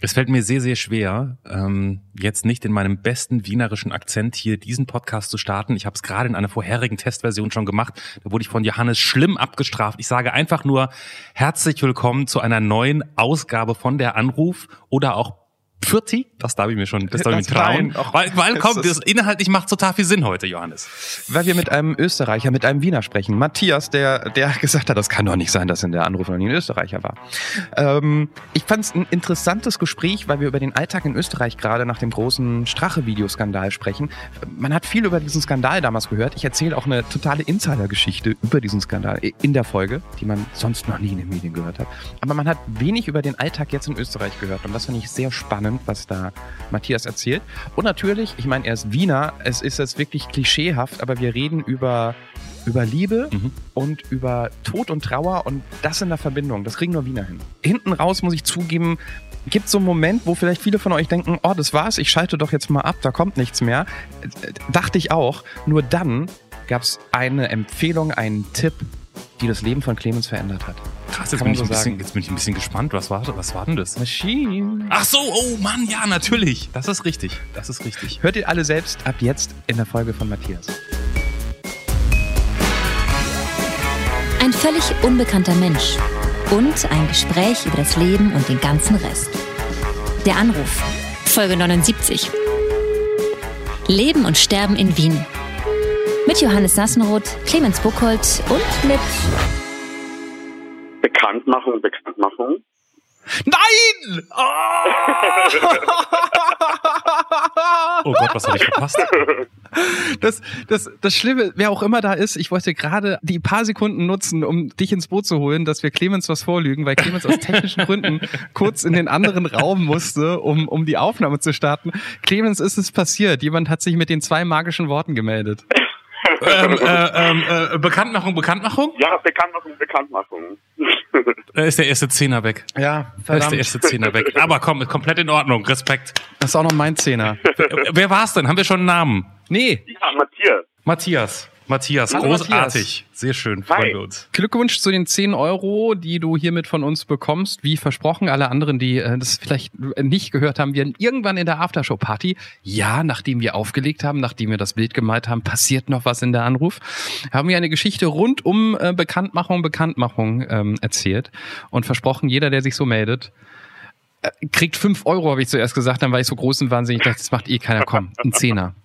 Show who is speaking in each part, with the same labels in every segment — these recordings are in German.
Speaker 1: Es fällt mir sehr, sehr schwer, ähm, jetzt nicht in meinem besten wienerischen Akzent hier diesen Podcast zu starten. Ich habe es gerade in einer vorherigen Testversion schon gemacht. Da wurde ich von Johannes schlimm abgestraft. Ich sage einfach nur herzlich willkommen zu einer neuen Ausgabe von der Anruf oder auch Pfirti, das darf ich mir schon, das darf ich mir trauen. Weil, weil komm, das inhaltlich macht total viel Sinn heute, Johannes.
Speaker 2: Weil wir mit einem Österreicher, mit einem Wiener sprechen. Matthias, der, der gesagt hat, das kann doch nicht sein, dass in der Anruf noch nie ein Österreicher war. Ähm, ich fand es ein interessantes Gespräch, weil wir über den Alltag in Österreich gerade nach dem großen Strache-Videoskandal sprechen. Man hat viel über diesen Skandal damals gehört. Ich erzähle auch eine totale Insider-Geschichte über diesen Skandal in der Folge, die man sonst noch nie in den Medien gehört hat. Aber man hat wenig über den Alltag jetzt in Österreich gehört und das fand ich sehr spannend spannend, was da Matthias erzählt. Und natürlich, ich meine, er ist Wiener, es ist jetzt wirklich klischeehaft, aber wir reden über, über Liebe mhm. und über Tod und Trauer und das in der Verbindung. Das kriegen nur Wiener hin. Hinten raus muss ich zugeben, gibt es so einen Moment, wo vielleicht viele von euch denken, oh, das war's, ich schalte doch jetzt mal ab, da kommt nichts mehr. Dachte ich auch. Nur dann gab es eine Empfehlung, einen Tipp, die das Leben von Clemens verändert hat.
Speaker 1: Krass, jetzt bin, ich so ein bisschen, jetzt bin ich ein bisschen gespannt. Was war, was war denn das?
Speaker 2: Machine.
Speaker 1: Ach so, oh Mann, ja, natürlich. Das ist richtig. Das ist richtig.
Speaker 2: Hört ihr alle selbst ab jetzt in der Folge von Matthias.
Speaker 3: Ein völlig unbekannter Mensch und ein Gespräch über das Leben und den ganzen Rest. Der Anruf, Folge 79. Leben und Sterben in Wien. Mit Johannes Sassenroth, Clemens Buchholz und mit
Speaker 4: Bekanntmachung, Bekanntmachung.
Speaker 2: Nein! Oh,
Speaker 1: oh Gott, was habe ich verpasst?
Speaker 2: Das, das, das Schlimme, wer auch immer da ist, ich wollte gerade die paar Sekunden nutzen, um dich ins Boot zu holen, dass wir Clemens was vorlügen, weil Clemens aus technischen Gründen kurz in den anderen Raum musste, um, um die Aufnahme zu starten. Clemens, ist es passiert. Jemand hat sich mit den zwei magischen Worten gemeldet.
Speaker 1: Ähm, äh, ähm, äh, Bekanntmachung, Bekanntmachung?
Speaker 4: Ja, Bekanntmachung, Bekanntmachung.
Speaker 1: Da ist der erste Zehner weg.
Speaker 2: Ja,
Speaker 1: verdammt. Da ist der erste Zehner weg. Aber komm, komplett in Ordnung. Respekt.
Speaker 2: Das ist auch noch mein Zehner.
Speaker 1: Wer war's denn? Haben wir schon einen Namen?
Speaker 2: Nee.
Speaker 4: Ja, Matthias.
Speaker 1: Matthias. Matthias,
Speaker 2: Hallo,
Speaker 1: großartig.
Speaker 2: Matthias.
Speaker 1: Sehr schön, freuen wir uns.
Speaker 2: Glückwunsch zu den 10 Euro, die du hiermit von uns bekommst. Wie versprochen, alle anderen, die äh, das vielleicht nicht gehört haben, wir irgendwann in der Aftershow-Party, ja, nachdem wir aufgelegt haben, nachdem wir das Bild gemalt haben, passiert noch was in der Anruf, haben wir eine Geschichte rund um äh, Bekanntmachung, Bekanntmachung ähm, erzählt und versprochen, jeder, der sich so meldet, äh, kriegt 5 Euro, habe ich zuerst gesagt, dann war ich so groß und wahnsinnig, ich dachte, das macht eh keiner, komm, ein Zehner.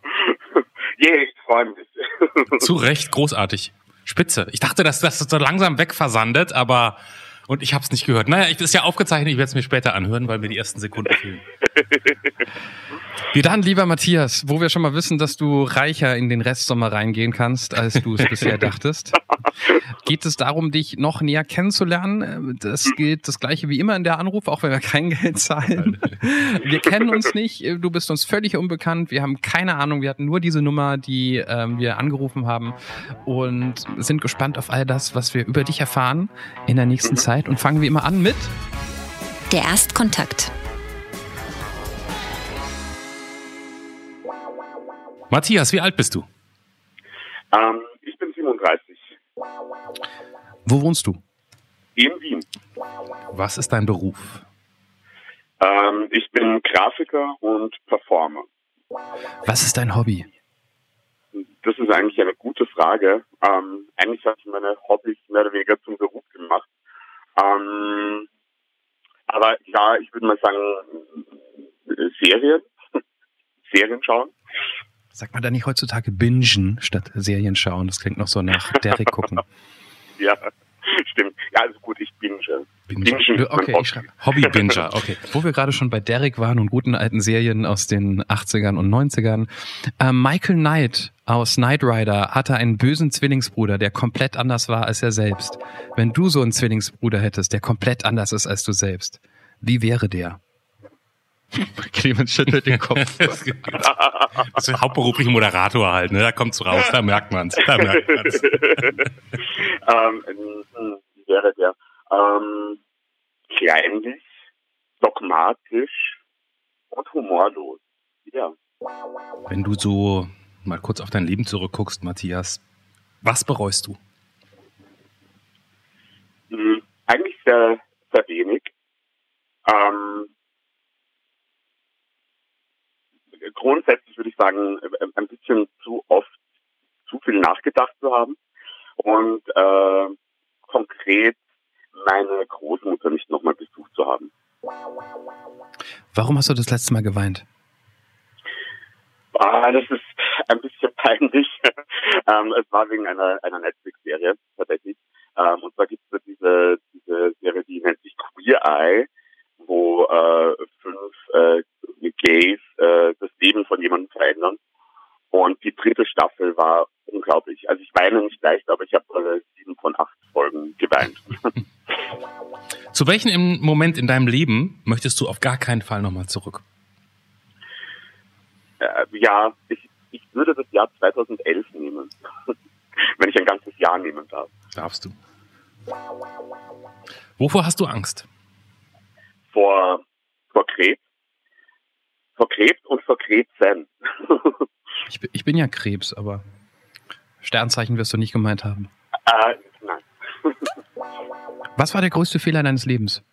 Speaker 4: Yeah, ich freue mich.
Speaker 1: Zu Recht, großartig. Spitze. Ich dachte, dass das so langsam wegversandet, aber und ich habe es nicht gehört. Naja, ich, ist ja aufgezeichnet, ich werde es mir später anhören, weil mir die ersten Sekunden fehlen.
Speaker 2: Wie dann, lieber Matthias, wo wir schon mal wissen, dass du reicher in den Restsommer reingehen kannst, als du es bisher dachtest, geht es darum, dich noch näher kennenzulernen. Das gilt das gleiche wie immer in der Anruf, auch wenn wir kein Geld zahlen. Wir kennen uns nicht, du bist uns völlig unbekannt, wir haben keine Ahnung, wir hatten nur diese Nummer, die ähm, wir angerufen haben und sind gespannt auf all das, was wir über dich erfahren in der nächsten Zeit und fangen wie immer an mit
Speaker 3: der Erstkontakt.
Speaker 1: Matthias, wie alt bist du?
Speaker 4: Ähm, ich bin 37.
Speaker 2: Wo wohnst du?
Speaker 4: In Wien.
Speaker 1: Was ist dein Beruf?
Speaker 4: Ähm, ich bin Grafiker und Performer.
Speaker 2: Was ist dein Hobby?
Speaker 4: Das ist eigentlich eine gute Frage. Ähm, eigentlich habe ich meine Hobbys mehr oder weniger zum Beruf gemacht. Ähm, aber ja, ich würde mal sagen, Serien. Serien schauen.
Speaker 2: Sagt man da nicht heutzutage bingen statt Serien schauen? Das klingt noch so nach Derrick gucken.
Speaker 4: Ja, stimmt. Ja, also gut, ich binge.
Speaker 2: Binger.
Speaker 4: Bingen
Speaker 2: Okay,
Speaker 4: Hobby.
Speaker 2: ich schreibe.
Speaker 1: Hobby-Binger, okay.
Speaker 2: Wo wir gerade schon bei Derrick waren und guten alten Serien aus den 80ern und 90ern. Äh, Michael Knight aus Knight Rider hatte einen bösen Zwillingsbruder, der komplett anders war als er selbst. Wenn du so einen Zwillingsbruder hättest, der komplett anders ist als du selbst, wie wäre der? Clemens schüttelt den Kopf.
Speaker 1: Das ist hauptberuflich Moderator halt, ne? Da kommt's raus, da merkt man's. Da merkt man's.
Speaker 4: ähm, hm, wäre der? Ähm, kleinlich, dogmatisch und humorlos. Ja.
Speaker 1: Wenn du so mal kurz auf dein Leben zurückguckst, Matthias, was bereust du?
Speaker 4: Hm, eigentlich sehr, sehr wenig. Ähm, grundsätzlich würde ich sagen, äh, ein bisschen zu oft zu viel nachgedacht zu haben und äh, konkret meine Großmutter nicht nochmal besucht zu haben.
Speaker 2: Warum hast du das letzte Mal geweint?
Speaker 4: Ah, das ist ein bisschen peinlich. ähm, es war wegen einer, einer Netflix-Serie tatsächlich. Ähm, und zwar gibt es diese, diese Serie, die nennt sich Queer Eye, wo äh, fünf äh, Gays äh, das Leben von jemandem verändern. Und die dritte Staffel war unglaublich. Also ich weine nicht leicht, aber ich habe äh, sieben von acht Folgen geweint.
Speaker 1: Zu welchem Moment in deinem Leben möchtest du auf gar keinen Fall nochmal zurück?
Speaker 4: Äh, ja, ich, ich würde das Jahr 2011 nehmen, wenn ich ein ganzes Jahr nehmen darf.
Speaker 1: Darfst du. Wovor hast du Angst?
Speaker 4: Vor, vor Krebs. Vor Krebs und vor Krebsen.
Speaker 2: ich, ich bin ja Krebs, aber Sternzeichen wirst du nicht gemeint haben.
Speaker 4: Äh, nein.
Speaker 2: Was war der größte Fehler deines Lebens?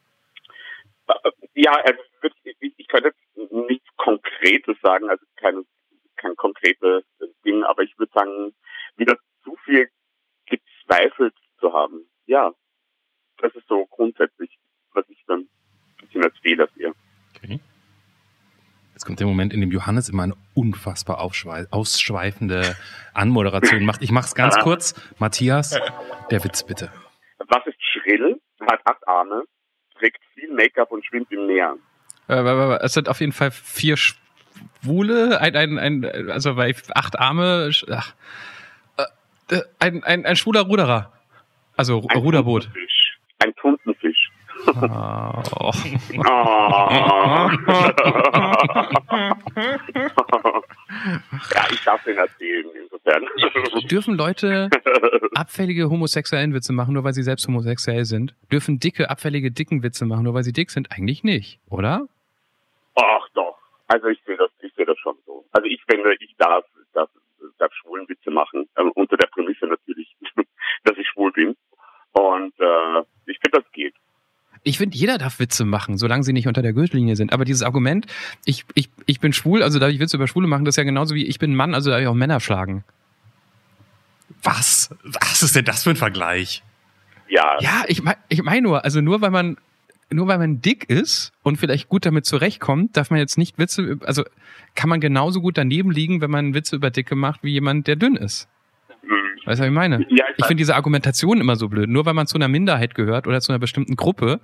Speaker 4: Ja, ich, ich könnte nichts Konkretes sagen, also keine, kein konkretes Ding, aber ich würde sagen, wieder zu viel gezweifelt zu haben. Ja, das ist so grundsätzlich, was ich dann ein bisschen als Fehler sehe. Okay.
Speaker 1: Jetzt kommt der Moment, in dem Johannes immer eine unfassbar ausschweifende Anmoderation macht. Ich mach's ganz kurz. Matthias, der Witz bitte.
Speaker 4: Was ist schrill, hat acht Arme, trägt viel Make-up und schwimmt im Meer?
Speaker 2: Äh, es sind auf jeden Fall vier Schwule, ein, ein, ein also bei acht Arme, ach, äh, ein, ein, ein schwuler Ruderer. Also ein Ruderboot.
Speaker 4: Tuntenfisch. Ein Tuntenfisch. Oh. ja, ich darf den erzählen, insofern.
Speaker 2: Dürfen Leute abfällige homosexuellen Witze machen, nur weil sie selbst homosexuell sind? Dürfen dicke, abfällige, dicken Witze machen, nur weil sie dick sind? Eigentlich nicht, oder?
Speaker 4: Ach doch. Also ich sehe das, ich sehe das schon so. Also ich finde, ich darf, darf, darf schwulen Witze machen, äh, unter der Prämisse natürlich, dass ich schwul bin. Und äh, ich finde, das geht.
Speaker 2: Ich finde, jeder darf Witze machen, solange sie nicht unter der Gürtellinie sind. Aber dieses Argument, ich, ich, ich bin schwul, also darf ich Witze über Schwule machen, das ist ja genauso wie ich bin Mann, also darf ich auch Männer schlagen.
Speaker 1: Was? Was ist denn das für ein Vergleich?
Speaker 4: Ja.
Speaker 2: Ja, ich meine ich mein nur, also nur weil man nur weil man dick ist und vielleicht gut damit zurechtkommt, darf man jetzt nicht Witze, also kann man genauso gut daneben liegen, wenn man Witze über Dicke macht, wie jemand, der dünn ist. Weißt du, was ich meine? Ja, ich, ich finde diese Argumentation immer so blöd. Nur weil man zu einer Minderheit gehört oder zu einer bestimmten Gruppe,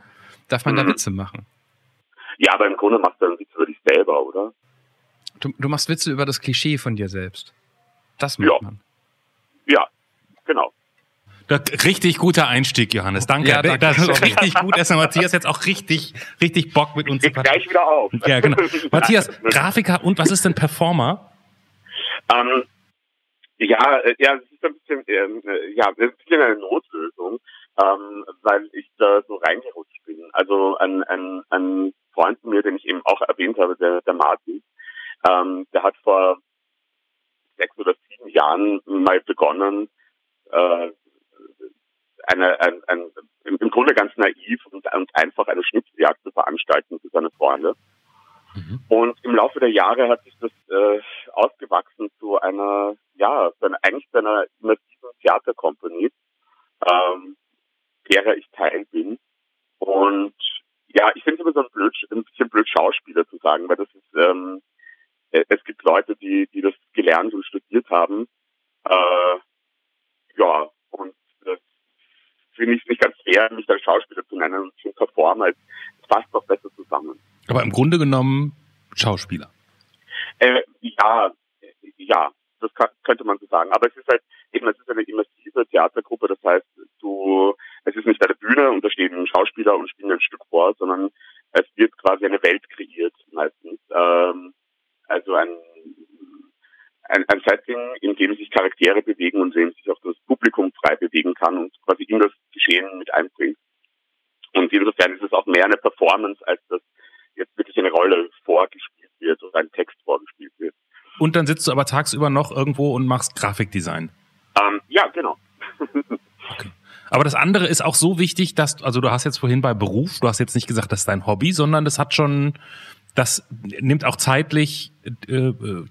Speaker 2: darf man mhm. da Witze machen.
Speaker 4: Ja, aber im Grunde machst du einen Witz über dich selber, oder?
Speaker 2: Du, du machst Witze über das Klischee von dir selbst. Das macht
Speaker 4: ja.
Speaker 2: man.
Speaker 4: Ja, genau.
Speaker 1: Richtig guter Einstieg, Johannes. Danke. Ja, danke. Das ist richtig gut, dass Matthias jetzt auch richtig, richtig Bock mit uns
Speaker 4: zu gleich wieder auf.
Speaker 1: Ja, genau. Matthias, Grafiker und was ist denn Performer?
Speaker 4: Ähm, ja, äh, ja, es ist ein bisschen, ähm, äh, ja, ein bisschen eine Notlösung, ähm, weil ich da so reingerutscht bin. Also ein, ein, ein Freund von mir, den ich eben auch erwähnt habe, der, der Martin, ähm, der hat vor sechs oder sieben Jahren mal begonnen, äh, eine, ein, ein, im Grunde ganz naiv und, und einfach eine Schnitzeljagd zu veranstalten für seine Freunde. Mhm. Und im Laufe der Jahre hat sich das äh, ausgewachsen zu einer, ja, zu einer, eigentlich zu einer immersiven Theaterkompanie, ähm, derer ich Teil bin. Und ja, ich finde es immer so ein, blöd, ein bisschen blöd Schauspieler zu sagen, weil das ist, ähm, äh, es gibt Leute, die, die das gelernt und studiert haben. Äh, ja, und finde ich nicht ganz fair, mich als Schauspieler zu nennen und zu performen. Es passt doch besser zusammen.
Speaker 1: Aber im Grunde genommen Schauspieler.
Speaker 4: Äh, ja, ja, das kann, könnte man so sagen. Aber es ist halt eben, es ist eine immersive Theatergruppe. Das heißt, du, es ist nicht eine Bühne und da stehen Schauspieler und spielen ein Stück vor, sondern es wird quasi eine Welt kreiert meistens. Ähm, also ein, ein, ein Setting, in dem sich Charaktere bewegen und in dem sich auch das Publikum frei bewegen kann und quasi in das Geschehen mit einbringt. Und insofern ist es auch mehr eine Performance, als dass jetzt wirklich eine Rolle vorgespielt wird oder ein Text vorgespielt wird.
Speaker 1: Und dann sitzt du aber tagsüber noch irgendwo und machst Grafikdesign.
Speaker 4: Ähm, ja, genau.
Speaker 1: okay. Aber das andere ist auch so wichtig, dass, also du hast jetzt vorhin bei Beruf, du hast jetzt nicht gesagt, das ist dein Hobby, sondern das hat schon das nimmt auch zeitlich äh, äh,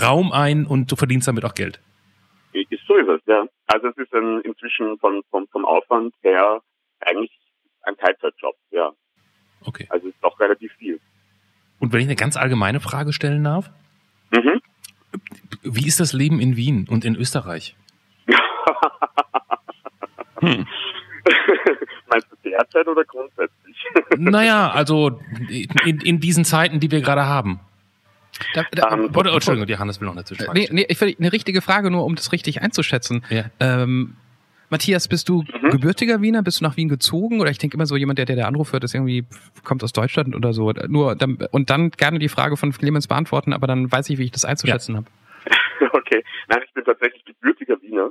Speaker 1: Raum ein und du verdienst damit auch Geld.
Speaker 4: Ist so ist es, ja. Also es ist ein, inzwischen vom, vom, vom Aufwand her eigentlich ein Teilzeitjob, ja.
Speaker 1: Okay.
Speaker 4: Also ist doch relativ viel.
Speaker 1: Und wenn ich eine ganz allgemeine Frage stellen darf,
Speaker 4: Mhm.
Speaker 1: wie ist das Leben in Wien und in Österreich?
Speaker 2: Hm.
Speaker 4: Meinst du derzeit oder grundsätzlich?
Speaker 1: Naja, also in, in diesen Zeiten, die wir gerade haben.
Speaker 2: Da, da,
Speaker 4: Ähm,
Speaker 1: Oder, Entschuldigung, Johannes will noch dazwischen.
Speaker 2: nee, nee, ich will eine richtige Frage, nur um das richtig einzuschätzen.
Speaker 1: Ja.
Speaker 2: Ähm, Matthias, bist du
Speaker 4: Mhm.
Speaker 2: gebürtiger Wiener? Bist du nach Wien gezogen? Oder ich denke immer so, jemand, der, der der Anruf hört, ist irgendwie, kommt aus Deutschland oder so. Nur, dann, und dann gerne die Frage von Clemens beantworten, aber dann weiß ich, wie ich das einzuschätzen habe.
Speaker 4: okay. Nein, ich bin tatsächlich gebürtiger Wiener.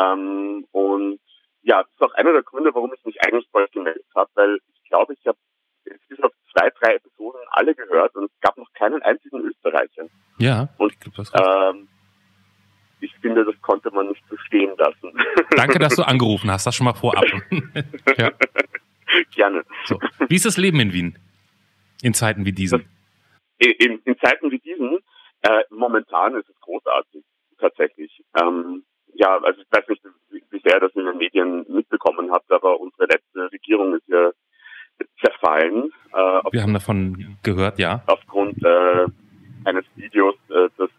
Speaker 4: Ähm, und ja, das ist auch einer der Gründe, warum ich mich eigentlich euch gemeldet habe, weil ich glaube, ich habe bis auf zwei, drei Episoden alle gehört und es gab noch keinen einzigen Österreicher.
Speaker 1: Ja,
Speaker 4: Und,
Speaker 1: ich glaub, du hast recht.
Speaker 4: Ähm, ich finde, das konnte man nicht so stehen lassen.
Speaker 1: Danke, dass du angerufen hast, das schon mal vorab.
Speaker 2: Ja.
Speaker 4: Gerne.
Speaker 1: So. Wie ist das Leben in Wien? In Zeiten wie diesen?
Speaker 4: in, in Zeiten wie diesen, äh, momentan ist es großartig, tatsächlich. Ähm, ja, also ich weiß nicht, wie, sehr das in den Medien mitbekommen habt, aber unsere letzte Regierung ist ja zerfallen äh, auf,
Speaker 1: Wir haben davon gehört, ja.
Speaker 4: aufgrund äh, eines Videos, äh, das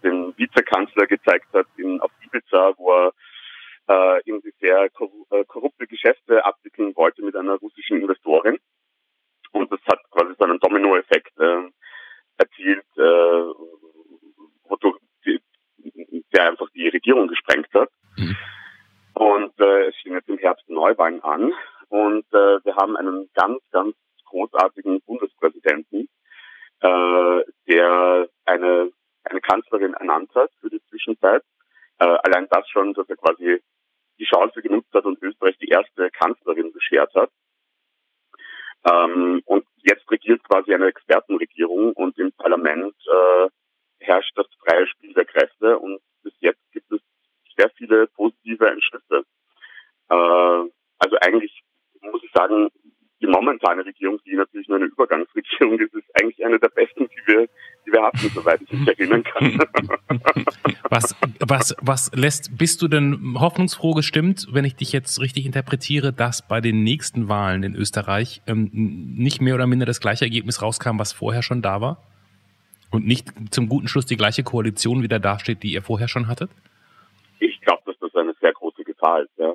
Speaker 4: Vizekanzler gezeigt hat in, auf Ibiza, wo er äh, irgendwie sehr äh, korrupte Geschäfte abwickeln wollte mit einer russischen Investorin. Und das hat quasi so einen Dominoeffekt äh, erzielt, äh, wodurch die, der einfach die Regierung gesprengt hat.
Speaker 1: Mhm.
Speaker 4: Und äh, es stehen jetzt im Herbst Neuwahlen an. Und äh, wir haben einen ganz, ganz großartigen Bundespräsidenten, äh, der eine, eine Kanzlerin ernannt hat für die Zwischenzeit. Äh, allein das schon, dass er quasi die Chance genutzt hat und Österreich die erste Kanzlerin beschert hat. Ähm, und jetzt regiert quasi eine Expertenregierung und im Parlament äh, herrscht das freie Spiel der Kräfte und bis jetzt gibt es sehr viele positive Entschlüsse. Äh, also eigentlich muss ich sagen, die momentane Regierung, die natürlich nur eine Übergangsregierung ist, ist eigentlich eine der besten, die wir, die wir hatten, soweit ich mich erinnern kann.
Speaker 1: Was, was, lässt, bist du denn hoffnungsfroh gestimmt, wenn ich dich jetzt richtig interpretiere, dass bei den nächsten Wahlen in Österreich ähm, nicht mehr oder minder das gleiche Ergebnis rauskam, was vorher schon da war? Und nicht zum guten Schluss die gleiche Koalition wieder dasteht, die ihr vorher schon hattet?
Speaker 4: Ich glaube, dass das eine sehr große Gefahr ist, ja.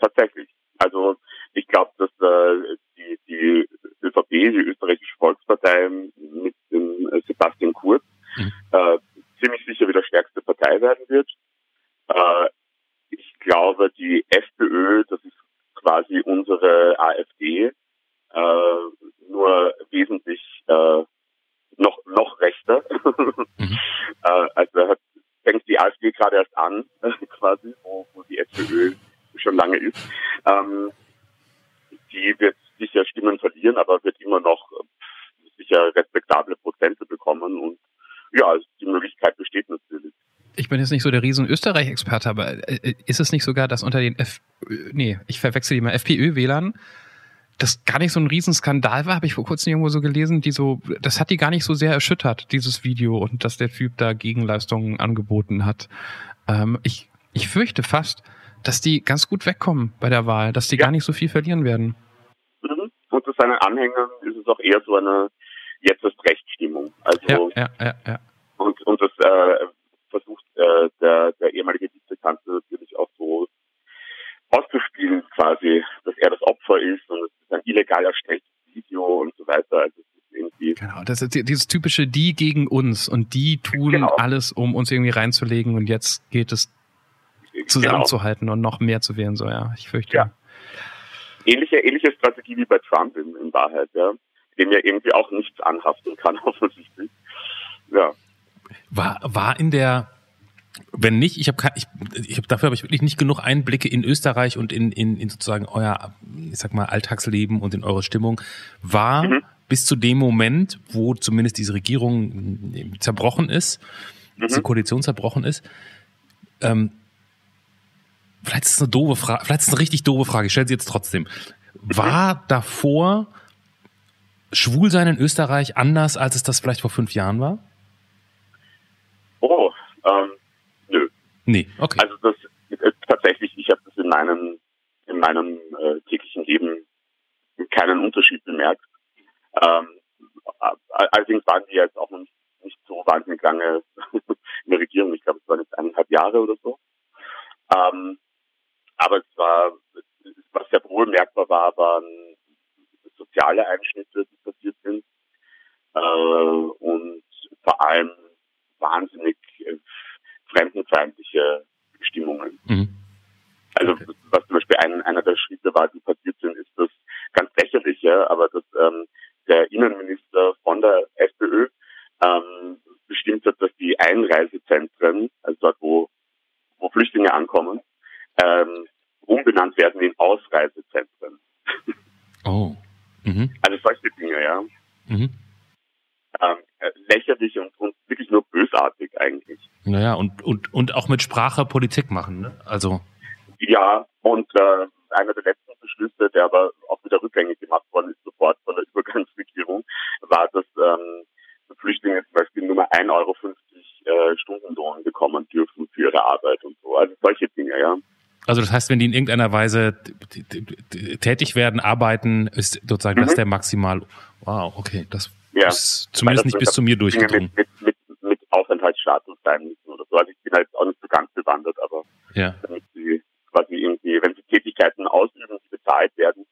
Speaker 4: Tatsächlich. Also ich glaube, dass äh, die, die ÖVP, die österreichische Volkspartei mit dem äh, Sebastian Kurz
Speaker 1: Mhm.
Speaker 4: äh, ziemlich sicher wieder stärkste Partei werden wird. Äh, ich glaube, die FPÖ, das ist quasi unsere AfD, äh, nur wesentlich äh, noch noch rechter.
Speaker 1: Mhm.
Speaker 4: äh, also da hat, fängt die AfD gerade erst an, quasi, wo, wo die FPÖ schon lange ist. Ähm, die wird sicher Stimmen verlieren, aber wird immer noch äh, sicher respektable Prozente bekommen und ja, die Möglichkeit besteht natürlich.
Speaker 2: Ich bin jetzt nicht so der riesen Österreich-Experte, aber äh, ist es nicht sogar, dass unter den F nee, ich verwechsel die mal FPÖ-Wählern das gar nicht so ein Riesenskandal war, habe ich vor kurzem irgendwo so gelesen, die so, das hat die gar nicht so sehr erschüttert, dieses Video und dass der Typ da Gegenleistungen angeboten hat. Ähm, ich, ich fürchte fast, dass die ganz gut wegkommen bei der Wahl, dass die
Speaker 4: Ja.
Speaker 2: gar nicht so viel verlieren werden.
Speaker 4: Mhm. Unter seinen Anhängern ist es auch eher so eine jetzt ist Rechtsstimmung. Also
Speaker 2: Ja, ja, ja, ja.
Speaker 4: und und das äh, versucht äh, der der ehemalige Vizekanzler natürlich auch so auszuspielen quasi, dass er das Opfer ist und es ist ein illegal erstelltes Video und so weiter. Also es ist irgendwie
Speaker 2: Genau, das ist die- dieses typische die gegen uns und die tun
Speaker 4: Genau.
Speaker 2: alles, um uns irgendwie reinzulegen und jetzt geht es zusammenzuhalten und noch mehr zu wählen, so ja, ich fürchte.
Speaker 4: Ja. ähnliche ähnliche Strategie wie bei Trump in, in Wahrheit, ja, dem ja irgendwie auch nichts anhaften kann offensichtlich. Ja.
Speaker 1: War, war in der, wenn nicht, ich habe ich, ich hab, dafür habe ich wirklich nicht genug Einblicke in Österreich und in, in, in sozusagen euer, ich sag mal, Alltagsleben und in eure Stimmung. War
Speaker 4: Mhm.
Speaker 1: bis zu dem Moment, wo zumindest diese Regierung äh, zerbrochen ist, diese Koalition zerbrochen ist, ähm, vielleicht ist es eine doofe Frage, vielleicht ist es eine richtig doofe Frage, ich stelle sie jetzt trotzdem. War davor Schwulsein in Österreich anders, als es das vielleicht vor fünf Jahren war?
Speaker 4: Oh.
Speaker 1: Nee, okay.
Speaker 4: Also das äh, tatsächlich, ich habe das in meinem in meinem äh, täglichen Leben keinen Unterschied bemerkt. Ähm, allerdings waren die jetzt auch noch nicht, nicht so wahnsinnig lange in der Regierung. Ich glaube, es waren jetzt eineinhalb Jahre oder so. Ähm, aber es war, was sehr wohl merkbar war, waren soziale Einschnitte, die passiert sind. Äh, und vor allem wahnsinnig äh, fremdenfeindliche Stimmungen. Mhm. Also okay. was zum Beispiel ein, einer der Schritte war, die passiert sind, ist das ganz lächerliche, aber dass ähm, der Innenminister von der FPÖ ähm, bestimmt hat, dass die Einreisezentren, also dort, wo, wo Flüchtlinge ankommen, ähm, umbenannt werden in Ausreisezentren.
Speaker 1: Oh. Mhm.
Speaker 4: Also solche Dinge, ja. Mhm. Ähm, äh, lächerlich und, und wirklich nur bösartig eigentlich.
Speaker 1: Naja, und, und, und auch mit Sprache Politik machen, ne? Also.
Speaker 4: Ja, und äh, einer der letzten Beschlüsse, der aber auch wieder rückgängig gemacht worden ist, sofort von der Übergangsregierung, war, dass ähm, Flüchtlinge zum Beispiel nur mal 1,50 Euro äh, Stundenlohn bekommen dürfen für ihre Arbeit und so. Also solche Dinge, ja.
Speaker 1: Also das heißt, wenn die in irgendeiner Weise tätig werden, arbeiten, ist sozusagen mhm. das der maximal. Wow, okay, das ja. ist zumindest nicht bis zu mir durchgedrungen.
Speaker 4: Mit, mit, mit, mit Aufenthaltsstatus bleiben oder so. Also ich bin halt auch nicht so ganz bewandert, aber
Speaker 1: ja.
Speaker 4: damit sie quasi irgendwie, wenn sie Tätigkeiten ausüben, die bezahlt werden,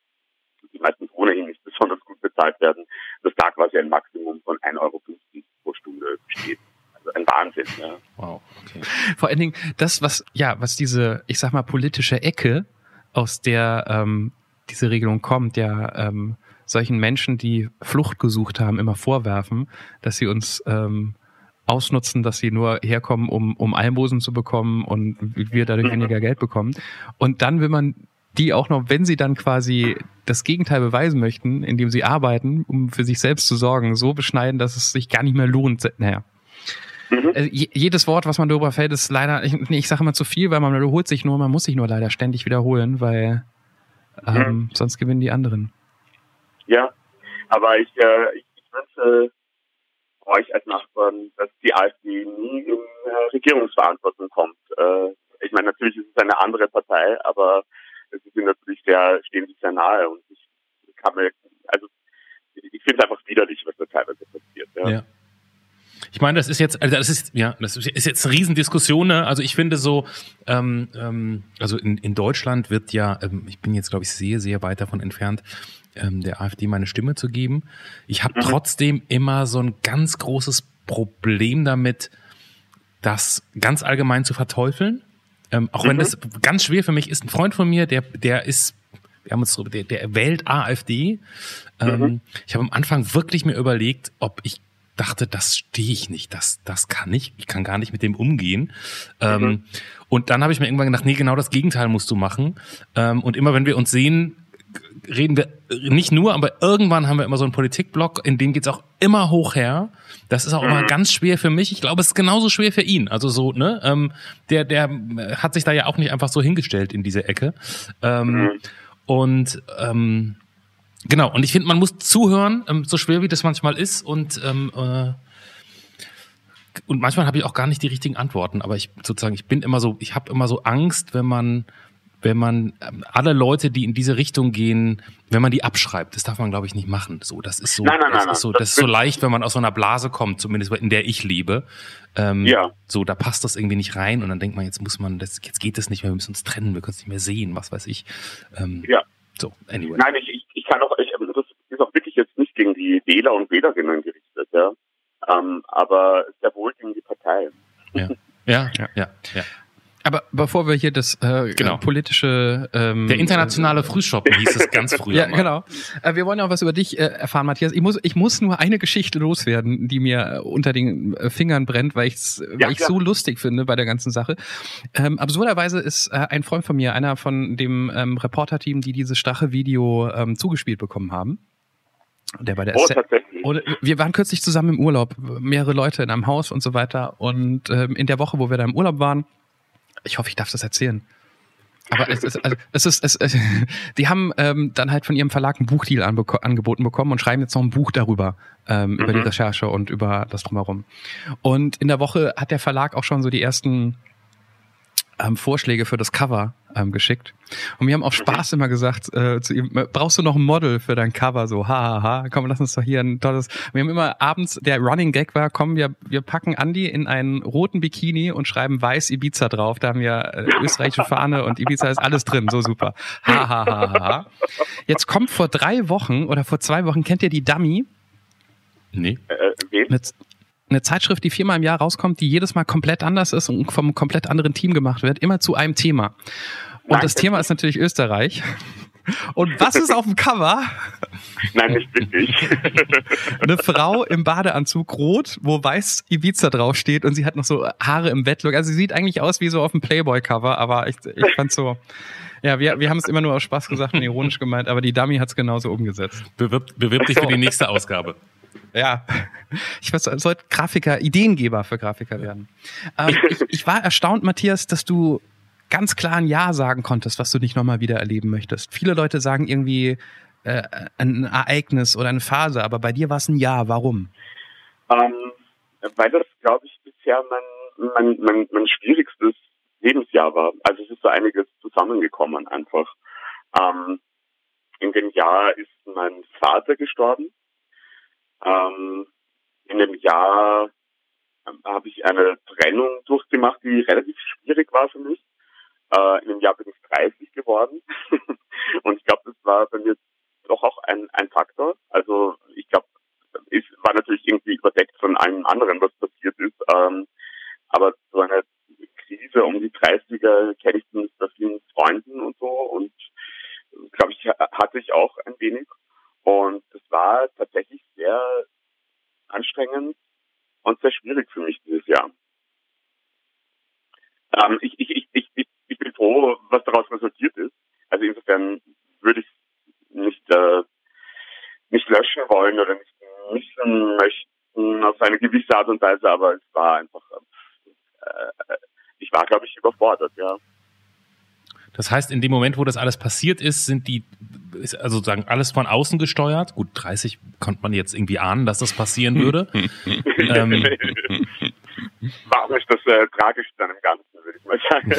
Speaker 4: die meistens ohnehin nicht besonders gut bezahlt werden, dass da quasi ein Maximum von 1,50 Euro pro Stunde besteht. Also ein Wahnsinn, ja.
Speaker 1: Wow, okay.
Speaker 2: Vor allen Dingen das, was, ja, was diese, ich sag mal, politische Ecke, aus der ähm, diese Regelung kommt, ja, ähm, solchen Menschen, die Flucht gesucht haben, immer vorwerfen, dass sie uns ähm, ausnutzen, dass sie nur herkommen, um, um Almosen zu bekommen und wir dadurch weniger Geld bekommen. Und dann will man die auch noch, wenn sie dann quasi das Gegenteil beweisen möchten, indem sie arbeiten, um für sich selbst zu sorgen, so beschneiden, dass es sich gar nicht mehr lohnt. Naja. Mhm. Also jedes Wort, was man darüber fällt, ist leider, ich, nee, ich sage immer zu viel, weil man wiederholt sich nur, man muss sich nur leider ständig wiederholen, weil ähm, mhm. sonst gewinnen die anderen.
Speaker 4: Ja, aber ich, äh, ich, ich wünsche euch als Nachbarn, dass die AfD nie in äh, Regierungsverantwortung kommt. Äh, ich meine, natürlich ist es eine andere Partei, aber es ist natürlich sehr, stehen sich sehr nahe und ich kann mir, also ich finde es einfach widerlich, was da teilweise passiert. Ja. ja.
Speaker 1: Ich meine, das ist jetzt, also das ist, ja, das ist jetzt eine Riesendiskussion. Ne? Also ich finde so, ähm, ähm, also in, in Deutschland wird ja, ähm, ich bin jetzt, glaube ich, sehr, sehr weit davon entfernt, ähm, der AfD meine Stimme zu geben. Ich habe mhm. trotzdem immer so ein ganz großes Problem damit, das ganz allgemein zu verteufeln. Ähm, auch mhm. wenn das ganz schwer für mich ist. Ein Freund von mir, der, der ist, wir haben uns der, der wählt AfD. Ähm, mhm. Ich habe am Anfang wirklich mir überlegt, ob ich dachte, das stehe ich nicht, das, das kann ich, ich kann gar nicht mit dem umgehen. Ähm, mhm. und dann habe ich mir irgendwann gedacht, nee, genau das Gegenteil musst du machen. Ähm, und immer wenn wir uns sehen, reden wir nicht nur, aber irgendwann haben wir immer so einen Politikblock, in dem geht's auch immer hoch her. Das ist auch mhm. immer ganz schwer für mich. Ich glaube, es ist genauso schwer für ihn. Also so, ne? Ähm, der, der hat sich da ja auch nicht einfach so hingestellt in diese Ecke. Ähm, mhm. Und ähm, genau, und ich finde, man muss zuhören, ähm, so schwer wie das manchmal ist. Und ähm, äh, und manchmal habe ich auch gar nicht die richtigen Antworten, aber ich sozusagen, ich bin immer so, ich habe immer so Angst, wenn man wenn man ähm, alle Leute, die in diese Richtung gehen, wenn man die abschreibt, das darf man, glaube ich, nicht machen. So, das ist so,
Speaker 4: nein, nein,
Speaker 1: das
Speaker 4: nein,
Speaker 1: ist so, das, ist so leicht, wenn man aus so einer Blase kommt, zumindest in der ich lebe. Ähm, ja. So, da passt das irgendwie nicht rein und dann denkt man, jetzt muss man, das, jetzt geht das nicht mehr, wir müssen uns trennen, wir können es nicht mehr sehen, was weiß ich.
Speaker 4: Ähm, ja.
Speaker 1: So,
Speaker 4: anyway. Nein, ich, ich kann auch, ich, das ist auch wirklich jetzt nicht gegen die Wähler und Wählerinnen gerichtet, ja. Ähm, aber sehr wohl gegen die Partei.
Speaker 1: Ja, ja, ja, ja. Ja.
Speaker 2: Aber bevor wir hier das äh, genau. politische ähm,
Speaker 1: der internationale Frühschoppen hieß es ganz früh.
Speaker 2: ja, mal. genau. Äh, wir wollen auch was über dich äh, erfahren, Matthias. Ich muss ich muss nur eine Geschichte loswerden, die mir äh, unter den äh, Fingern brennt, weil ich's, ja, weil ich ja. so lustig finde bei der ganzen Sache. Ähm, absurderweise ist äh, ein Freund von mir, einer von dem ähm, Reporter-Team, die dieses Strache-Video ähm, zugespielt bekommen haben. Der bei der oh. Und wir waren kürzlich zusammen im Urlaub, mehrere Leute in einem Haus und so weiter. Und ähm, in der Woche, wo wir da im Urlaub waren, ich hoffe, ich darf das erzählen. Aber es ist, also, es ist, es, es, die haben ähm, dann halt von ihrem Verlag ein Buchdeal angeboten bekommen und schreiben jetzt noch ein Buch darüber, ähm, mhm. über die mhm. Recherche und über das drumherum. Und in der Woche hat der Verlag auch schon so die ersten ähm, Vorschläge für das Cover ähm, geschickt. Und wir haben auch Spaß immer gesagt äh, zu ihm, brauchst du noch ein Model für dein Cover? So, hahaha, ha, ha. komm, lass uns doch hier ein tolles. Wir haben immer abends, der Running Gag war, komm, wir, wir packen Andy in einen roten Bikini und schreiben weiß Ibiza drauf. Da haben wir äh, österreichische Fahne und Ibiza ist alles drin, so super. Hahaha. Ha, ha, ha. Jetzt kommt vor drei Wochen oder vor zwei Wochen, kennt ihr die Dummy?
Speaker 1: Nee.
Speaker 2: Äh, wen? Eine Zeitschrift, die viermal im Jahr rauskommt, die jedes Mal komplett anders ist und vom komplett anderen Team gemacht wird, immer zu einem Thema. Und Nein, das Thema ist natürlich Österreich. Und was ist auf dem Cover?
Speaker 4: Nein, nicht wirklich.
Speaker 2: Eine Frau im Badeanzug rot, wo weiß Ibiza draufsteht und sie hat noch so Haare im Bettlook. Also sie sieht eigentlich aus wie so auf dem Playboy-Cover, aber ich, ich fand so, ja, wir, wir haben es immer nur aus Spaß gesagt und ironisch gemeint, aber die Dummy hat es genauso umgesetzt.
Speaker 1: Bewirb, bewirb dich für die nächste Ausgabe.
Speaker 2: Ja, ich sollte Grafiker, Ideengeber für Grafiker werden. Ähm, ich, ich war erstaunt, Matthias, dass du ganz klar ein Ja sagen konntest, was du nicht nochmal wieder erleben möchtest. Viele Leute sagen irgendwie äh, ein Ereignis oder eine Phase, aber bei dir war es ein Ja. Warum?
Speaker 4: Ähm, weil das, glaube ich, bisher mein, mein, mein, mein schwierigstes Lebensjahr war. Also es ist so einiges zusammengekommen einfach. Ähm, in dem Jahr ist mein Vater gestorben. Ähm, in dem Jahr ähm, habe ich eine Trennung durchgemacht, die relativ schwierig war für mich. Äh, in dem Jahr bin ich 30 geworden. und ich glaube, das war bei mir doch auch ein, ein Faktor. Also ich glaube, es war natürlich irgendwie überdeckt von allem anderen, was passiert ist. Ähm, aber so eine Krise um die 30er kenne ich zumindest bei vielen Freunden und so. Und glaube ich, hatte ich auch ein wenig. Und das war tatsächlich sehr anstrengend und sehr schwierig für mich dieses Jahr. Ähm, ich, ich, ich, ich, ich bin froh, was daraus resultiert ist. Also insofern würde ich nicht, äh, nicht löschen wollen oder nicht missen möchten auf eine gewisse Art und Weise, aber es war einfach, äh, ich war, glaube ich, überfordert, ja.
Speaker 1: Das heißt, in dem Moment, wo das alles passiert ist, sind die, ist also sozusagen alles von außen gesteuert. Gut, 30 konnte man jetzt irgendwie ahnen, dass das passieren würde. ähm,
Speaker 4: War nicht das äh, Tragischste dann im Ganzen, würde ich mal sagen.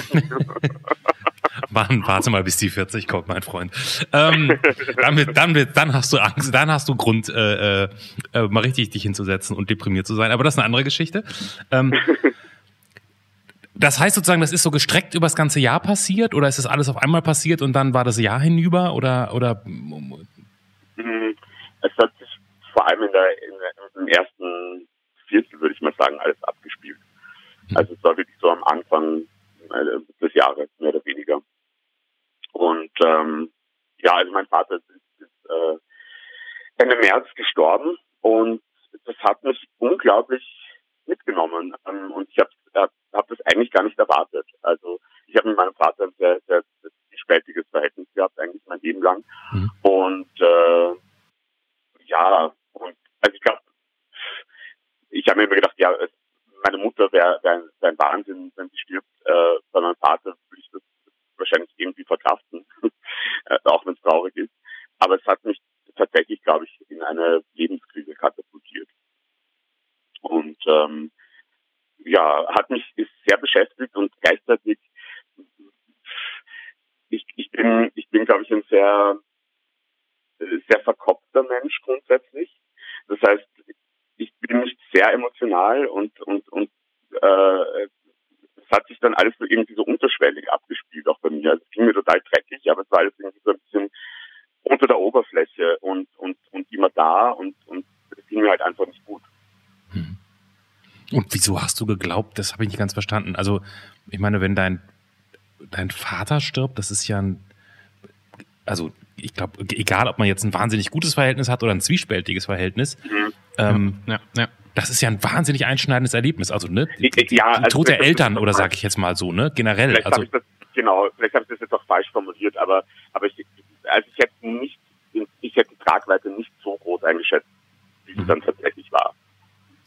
Speaker 1: Mann, warte mal, bis die 40 kommt, mein Freund. Ähm, dann, dann, dann hast du Angst, dann hast du Grund, äh, äh, äh, mal richtig dich hinzusetzen und deprimiert zu sein. Aber das ist eine andere Geschichte. Ähm, das heißt sozusagen, das ist so gestreckt über das ganze Jahr passiert oder ist das alles auf einmal passiert und dann war das Jahr hinüber oder oder?
Speaker 4: Mhm. Es hat sich vor allem in der, in der im ersten Viertel würde ich mal sagen alles abgespielt. Mhm. Also es war wirklich so am Anfang äh, des Jahres mehr oder weniger. Und ähm, ja, also mein Vater ist, ist, ist äh, Ende März gestorben und das hat mich unglaublich mitgenommen. Ähm, und ich habe hab, hab das eigentlich gar nicht erwartet. Also ich habe mit meinem Vater ein sehr, sehr, sehr spältiges Verhältnis gehabt, eigentlich mein Leben lang. Mhm. Und äh, ja, und also ich glaube, ich habe mir immer gedacht, ja, es, meine Mutter wäre wär, wär ein Wahnsinn, wenn sie stirbt. Äh, bei meinem Vater würde ich das wahrscheinlich irgendwie verkraften, äh, auch wenn es traurig ist. Aber es hat mich tatsächlich, glaube ich, in eine Lebenskrise katapultiert. Und ähm, ja, hat mich ist sehr beschäftigt und gleichzeitig ich, ich bin, ich bin, glaube ich, ein sehr, sehr verkopfter Mensch grundsätzlich. Das heißt, ich bin nicht sehr emotional und, und, und äh, es hat sich dann alles so irgendwie so unterschwellig abgespielt, auch bei mir. Also es ging mir total dreckig, aber es war alles irgendwie so ein bisschen unter der Oberfläche und, und, und immer da und, und es ging mir halt einfach nicht gut.
Speaker 1: Und wieso hast du geglaubt? Das habe ich nicht ganz verstanden. Also, ich meine, wenn dein, dein Vater stirbt, das ist ja ein, also ich glaube, egal ob man jetzt ein wahnsinnig gutes Verhältnis hat oder ein zwiespältiges Verhältnis, mhm. ähm, ja, ja, das ist ja ein wahnsinnig einschneidendes Erlebnis. Also, ne? Die, die, ja, also Tod der Eltern oder sage ich jetzt mal so, ne? Generell.
Speaker 4: Vielleicht
Speaker 1: also,
Speaker 4: ich das, genau, vielleicht habe ich das jetzt auch falsch formuliert, aber, aber ich, also ich hätte nicht, ich hätte die Tragweite nicht so groß eingeschätzt, wie sie mhm. dann tatsächlich war.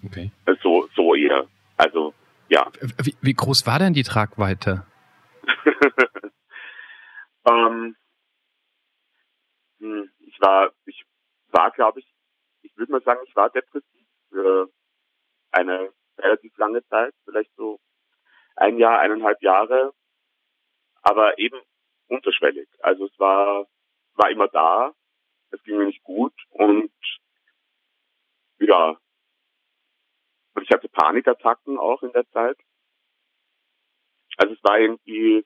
Speaker 4: Okay. So, so eher. Also, ja.
Speaker 2: Wie, wie groß war denn die Tragweite?
Speaker 4: Ähm, hm, ich war, ich war, glaube ich, ich würde mal sagen, ich war depressiv für eine relativ lange Zeit, vielleicht so ein Jahr, eineinhalb Jahre, aber eben unterschwellig. Also es war, war immer da, es ging mir nicht gut und ja, und ich hatte Panikattacken auch in der Zeit. Also es war irgendwie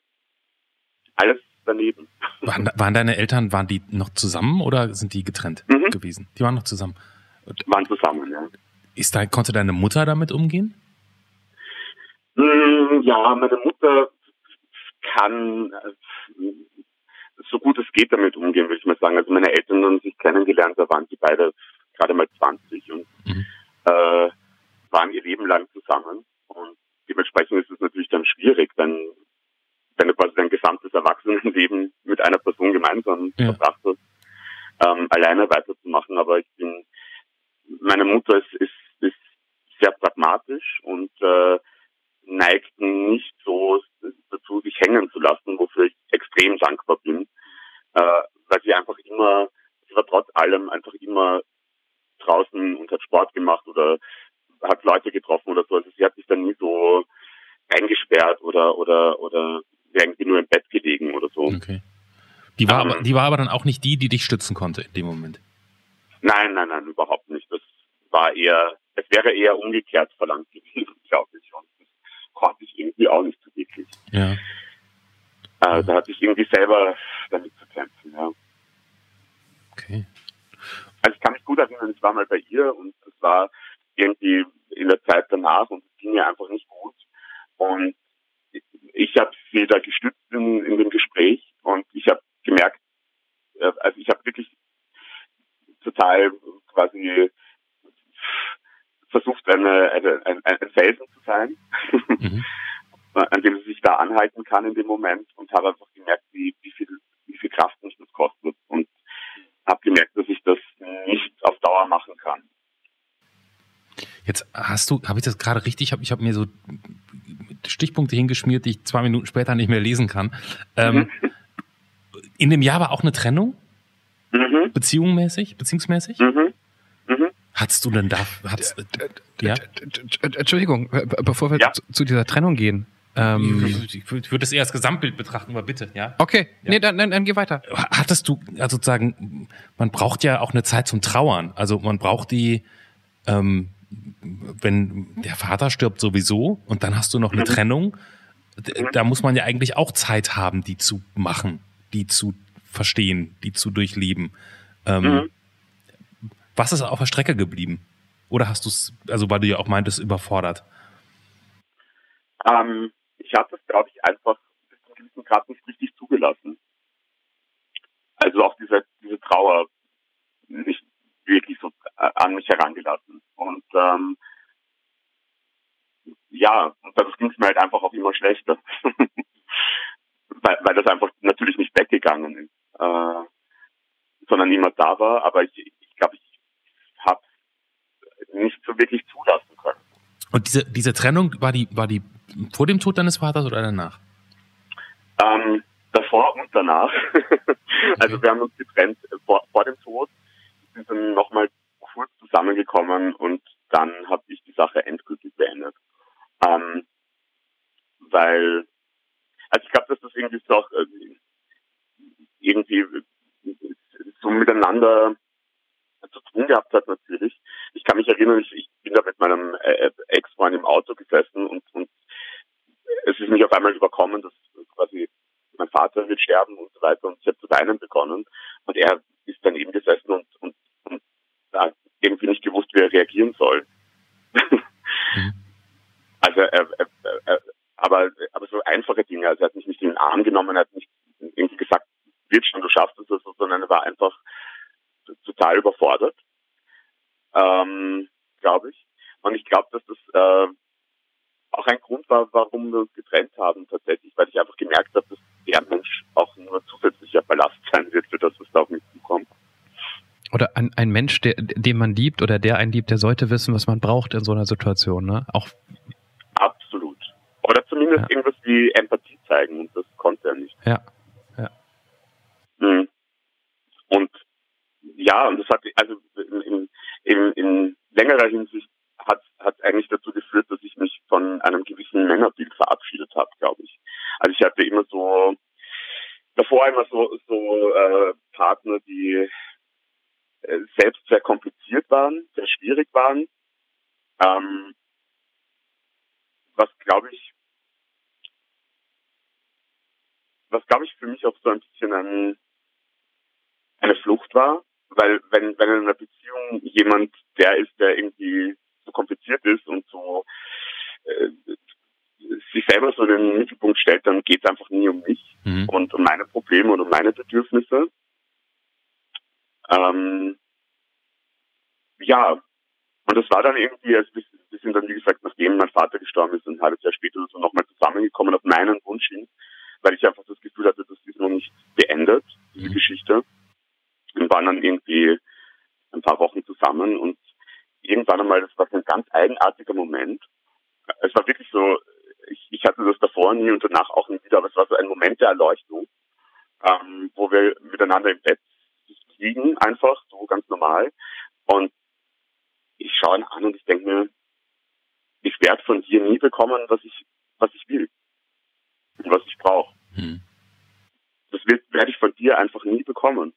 Speaker 4: alles daneben.
Speaker 1: Waren, waren deine Eltern, waren die noch zusammen oder sind die getrennt
Speaker 4: Mhm.
Speaker 1: gewesen? Die waren noch zusammen.
Speaker 4: Waren zusammen, ja.
Speaker 1: Ist da, konnte deine Mutter damit umgehen?
Speaker 4: Mm, Ja, meine Mutter kann äh, so gut es geht damit umgehen, würde ich mal sagen. Also meine Eltern haben sich kennengelernt, da waren sie beide gerade mal 20 und
Speaker 1: Mhm.
Speaker 4: äh, waren ihr Leben lang zusammen. Und dementsprechend ist es natürlich dann schwierig, wenn, wenn du quasi dein gesamtes Erwachsenenleben mit einer Person gemeinsam
Speaker 1: Ja.
Speaker 4: verbracht hast, ähm, alleine weiterzumachen. Aber ich bin, meine Mutter ist, ist, ist sehr pragmatisch und äh, neigt nicht so dazu, sich hängen zu lassen, wofür ich extrem dankbar bin, äh, weil sie einfach immer, sie war trotz allem einfach immer draußen und hat Sport gemacht oder hat Leute getroffen oder so. Also sie hat sich dann nie so eingesperrt oder oder oder irgendwie nur im Bett gelegen oder so.
Speaker 1: Okay. Die war,
Speaker 4: Ähm.
Speaker 1: aber, die war aber dann auch nicht die, die dich stützen konnte in dem Moment.
Speaker 4: Nein, nein, nein, überhaupt nicht. Das war eher, es wäre eher umgekehrt verlangt gewesen, glaube ich. Und das konnte ich irgendwie auch nicht so wirklich.
Speaker 1: Ja.
Speaker 4: Äh, da hatte ich irgendwie selber damit zu kämpfen, ja.
Speaker 1: Okay.
Speaker 4: Also ich kann mich gut erinnern, ich war mal bei ihr und es war irgendwie in der Zeit danach und es ging mir einfach nicht gut. Und ich habe sie da gestützt in, in dem Gespräch und ich habe gemerkt, äh, also ich habe wirklich total quasi versucht, eine, eine, ein, ein Felsen zu sein,
Speaker 1: Mhm.
Speaker 4: an dem sie sich da anhalten kann in dem Moment und habe einfach gemerkt, wie, wie viel wie viel Kraft mich das kostet und habe gemerkt, dass ich das nicht auf Dauer machen kann.
Speaker 1: Jetzt hast du, habe ich das gerade richtig? Ich habe ich hab mir so Stichpunkte hingeschmiert, die ich zwei Minuten später nicht mehr lesen kann. Ähm, in dem Jahr war auch eine Trennung,
Speaker 4: Mhm,
Speaker 1: beziehungsmäßig, beziehungsmäßig?
Speaker 4: mhm, mhm.
Speaker 1: Hattest du denn da, hattest, ja?
Speaker 2: Entschuldigung, äh, be- bevor wir
Speaker 4: Ja.
Speaker 2: zu, zu dieser Trennung gehen. Ähm,
Speaker 1: Ich würde das eher als Gesamtbild betrachten, aber bitte, ja?
Speaker 2: okay,
Speaker 1: Ja.
Speaker 2: nee, dann, dann, dann geh weiter.
Speaker 1: Hattest du, also sozusagen, man braucht ja auch eine Zeit zum Trauern. Also man braucht die, ähm, wenn der Vater stirbt sowieso und dann hast du noch eine
Speaker 4: Mhm.
Speaker 1: Trennung, da muss man ja eigentlich auch Zeit haben, die zu machen, die zu verstehen, die zu durchleben. Ähm,
Speaker 4: Mhm.
Speaker 1: Was ist auf der Strecke geblieben? Oder hast du es, also weil du ja auch meintest, überfordert?
Speaker 4: Ähm, ich habe das, glaube ich, einfach bis zu gewissen Grad nicht richtig zugelassen. Also auch diese, diese Trauer nicht wirklich so äh, an mich herangelassen. Und ähm, ja, das ging es mir halt einfach auch immer schlechter. weil, weil das einfach natürlich nicht weggegangen ist. Äh, sondern niemand da war, aber ich ich, glaube, ich habe nicht so wirklich zulassen können.
Speaker 1: Und diese, diese Trennung, war die, war die vor dem Tod deines Vaters oder danach?
Speaker 4: Ähm, davor und danach. also wir haben uns getrennt vor, vor dem Tod, sind dann nochmal kurz zusammengekommen und dann habe ich die Sache endgültig beendet. Ähm, weil, also ich glaube, dass das irgendwie so auch äh, irgendwie so miteinander zu tun gehabt hat natürlich. Ich kann mich erinnern, ich, ich bin da mit meinem äh, Ex-Freund im Auto gesessen und, und es ist mich auf einmal überkommen, dass quasi mein Vater wird sterben und so weiter und ich habe zu weinen begonnen und er ist dann eben gesessen und, und, und hat irgendwie nicht gewusst, wie er reagieren soll. Also er, er, er, aber, aber so einfache Dinge, also er hat mich nicht in den Arm genommen, er hat nicht irgendwie gesagt, wird schon, du schaffst es, also, sondern er war einfach total überfordert, ähm, glaube ich. Und ich glaube, dass das äh, auch ein Grund war, warum wir uns getrennt haben tatsächlich, weil ich einfach gemerkt habe, dass der Mensch auch nur zusätzlicher Ballast sein wird für das, was da auf mich zukommt.
Speaker 2: Oder ein, ein Mensch, der, den man liebt oder der einen liebt, der sollte wissen, was man braucht in so einer Situation. Ne? Auch
Speaker 4: Absolut. Oder zumindest
Speaker 2: Ja.
Speaker 4: irgendwas wie Empathie zeigen und das konnte er nicht.
Speaker 2: Ja, ja.
Speaker 4: Mhm. Und ja, und das hat, also in, in, in längerer Hinsicht hat hat eigentlich dazu geführt, dass ich mich von einem gewissen Männerbild verabschiedet habe, glaube ich. Also ich hatte immer so davor immer so so äh, Partner, die äh, selbst sehr kompliziert waren, sehr schwierig waren. Ähm, was glaube ich, was glaube ich für mich auch so ein bisschen ein, eine Flucht war, weil wenn wenn in einer Beziehung jemand der ist, der irgendwie so kompliziert ist und so äh, sich selber so in den Mittelpunkt stellt, dann geht es einfach nie um mich mhm. und um meine Probleme und um meine Bedürfnisse. Ähm, ja, und das war dann irgendwie, also wir, sind dann, wie gesagt, nachdem mein Vater gestorben ist, ein halbes Jahr später so nochmal zusammengekommen auf meinen Wunsch hin, weil ich einfach das Gefühl hatte, das ist noch nicht beendet, diese mhm. Geschichte. Und waren dann irgendwie ein paar Wochen zusammen und irgendwann einmal, das war so ein ganz eigenartiger Moment. Es war wirklich so, ich, ich hatte das davor nie und danach auch nie wieder, aber es war so ein Moment der Erleuchtung, ähm, wo wir miteinander im Bett liegen, einfach so ganz normal. Und ich schaue ihn an und ich denke mir, ich werde von dir nie bekommen, was ich, was ich will und was ich brauche. Hm. Das werde ich von dir einfach nie bekommen.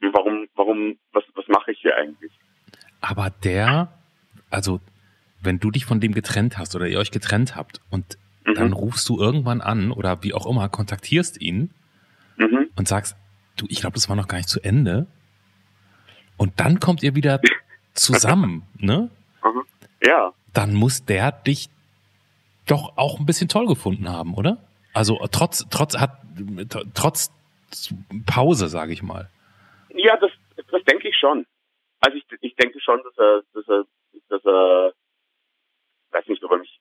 Speaker 4: Und warum, warum, was, was mache ich hier eigentlich?
Speaker 1: Aber der, also wenn du dich von dem getrennt hast oder ihr euch getrennt habt und mhm. dann rufst du irgendwann an oder wie auch immer, kontaktierst ihn mhm. und sagst, du, ich glaube, das war noch gar nicht zu Ende. Und dann kommt ihr wieder zusammen, ne?
Speaker 4: Mhm. Ja.
Speaker 1: Dann muss der dich doch auch ein bisschen toll gefunden haben, oder? Also trotz, trotz, hat, trotz Pause, sage ich mal.
Speaker 4: Ja, das, das denke ich schon. Also ich, ich denke schon, dass er, dass er, dass er, weiß nicht, ob er mich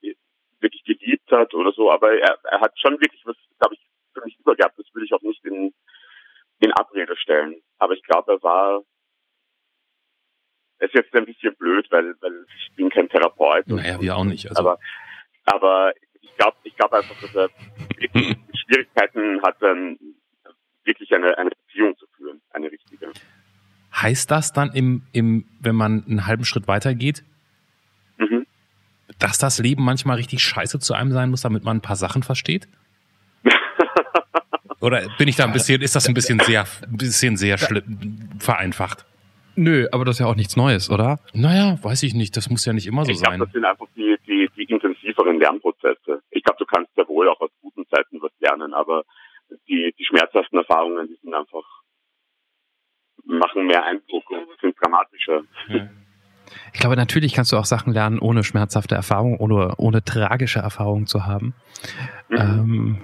Speaker 4: wirklich geliebt hat oder so, aber er, er hat schon wirklich was, glaube ich, für mich übergehabt. Das will ich auch nicht in, in Abrede stellen. Aber ich glaube, er war, es ist jetzt ein bisschen blöd, weil, weil ich bin kein Therapeut.
Speaker 1: Naja, wir auch nicht. Also.
Speaker 4: Aber, aber ich glaube, ich glaube einfach, dass er Schwierigkeiten hat, dann wirklich eine, eine Beziehung zu führen, eine richtige.
Speaker 1: Heißt das dann im, im, wenn man einen halben Schritt weitergeht, mhm. dass das Leben manchmal richtig scheiße zu einem sein muss, damit man ein paar Sachen versteht? Oder bin ich da ein bisschen, ist das ein bisschen sehr, ein bisschen sehr schlimm, vereinfacht?
Speaker 2: Nö, aber das ist ja auch nichts Neues, oder?
Speaker 1: Naja, weiß ich nicht. Das muss ja nicht immer so
Speaker 4: ich
Speaker 1: sein.
Speaker 4: Ich glaube, das sind einfach die, die, die intensiveren Lernprozesse. Ich glaube, du kannst ja wohl auch aus guten Zeiten was lernen, aber die, die schmerzhaften Erfahrungen, die sind einfach, machen mehr Eindruck und sind dramatischer. Ja.
Speaker 2: Ich glaube, natürlich kannst du auch Sachen lernen, ohne schmerzhafte Erfahrungen, ohne, ohne tragische Erfahrungen zu haben. Mhm. Ähm,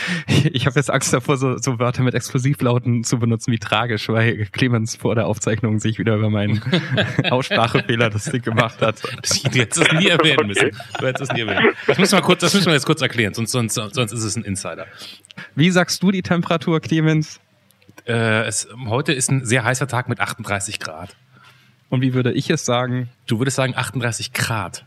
Speaker 2: ich habe jetzt Angst davor, so, so Wörter mit Explosivlauten zu benutzen wie tragisch, weil Clemens vor der Aufzeichnung sich wieder über meinen Aussprachefehler das Ding gemacht hat.
Speaker 1: Das hättest es nie erwähnen müssen. Du hättest es nie erwähnen. Das müssen wir kurz, das müssen wir jetzt kurz erklären, sonst, sonst, sonst ist es ein Insider.
Speaker 2: Wie sagst du die Temperatur, Clemens?
Speaker 1: Äh, es, heute ist ein sehr heißer Tag mit 38 Grad.
Speaker 2: Und wie würde ich es sagen?
Speaker 1: Du würdest sagen 38 Grad.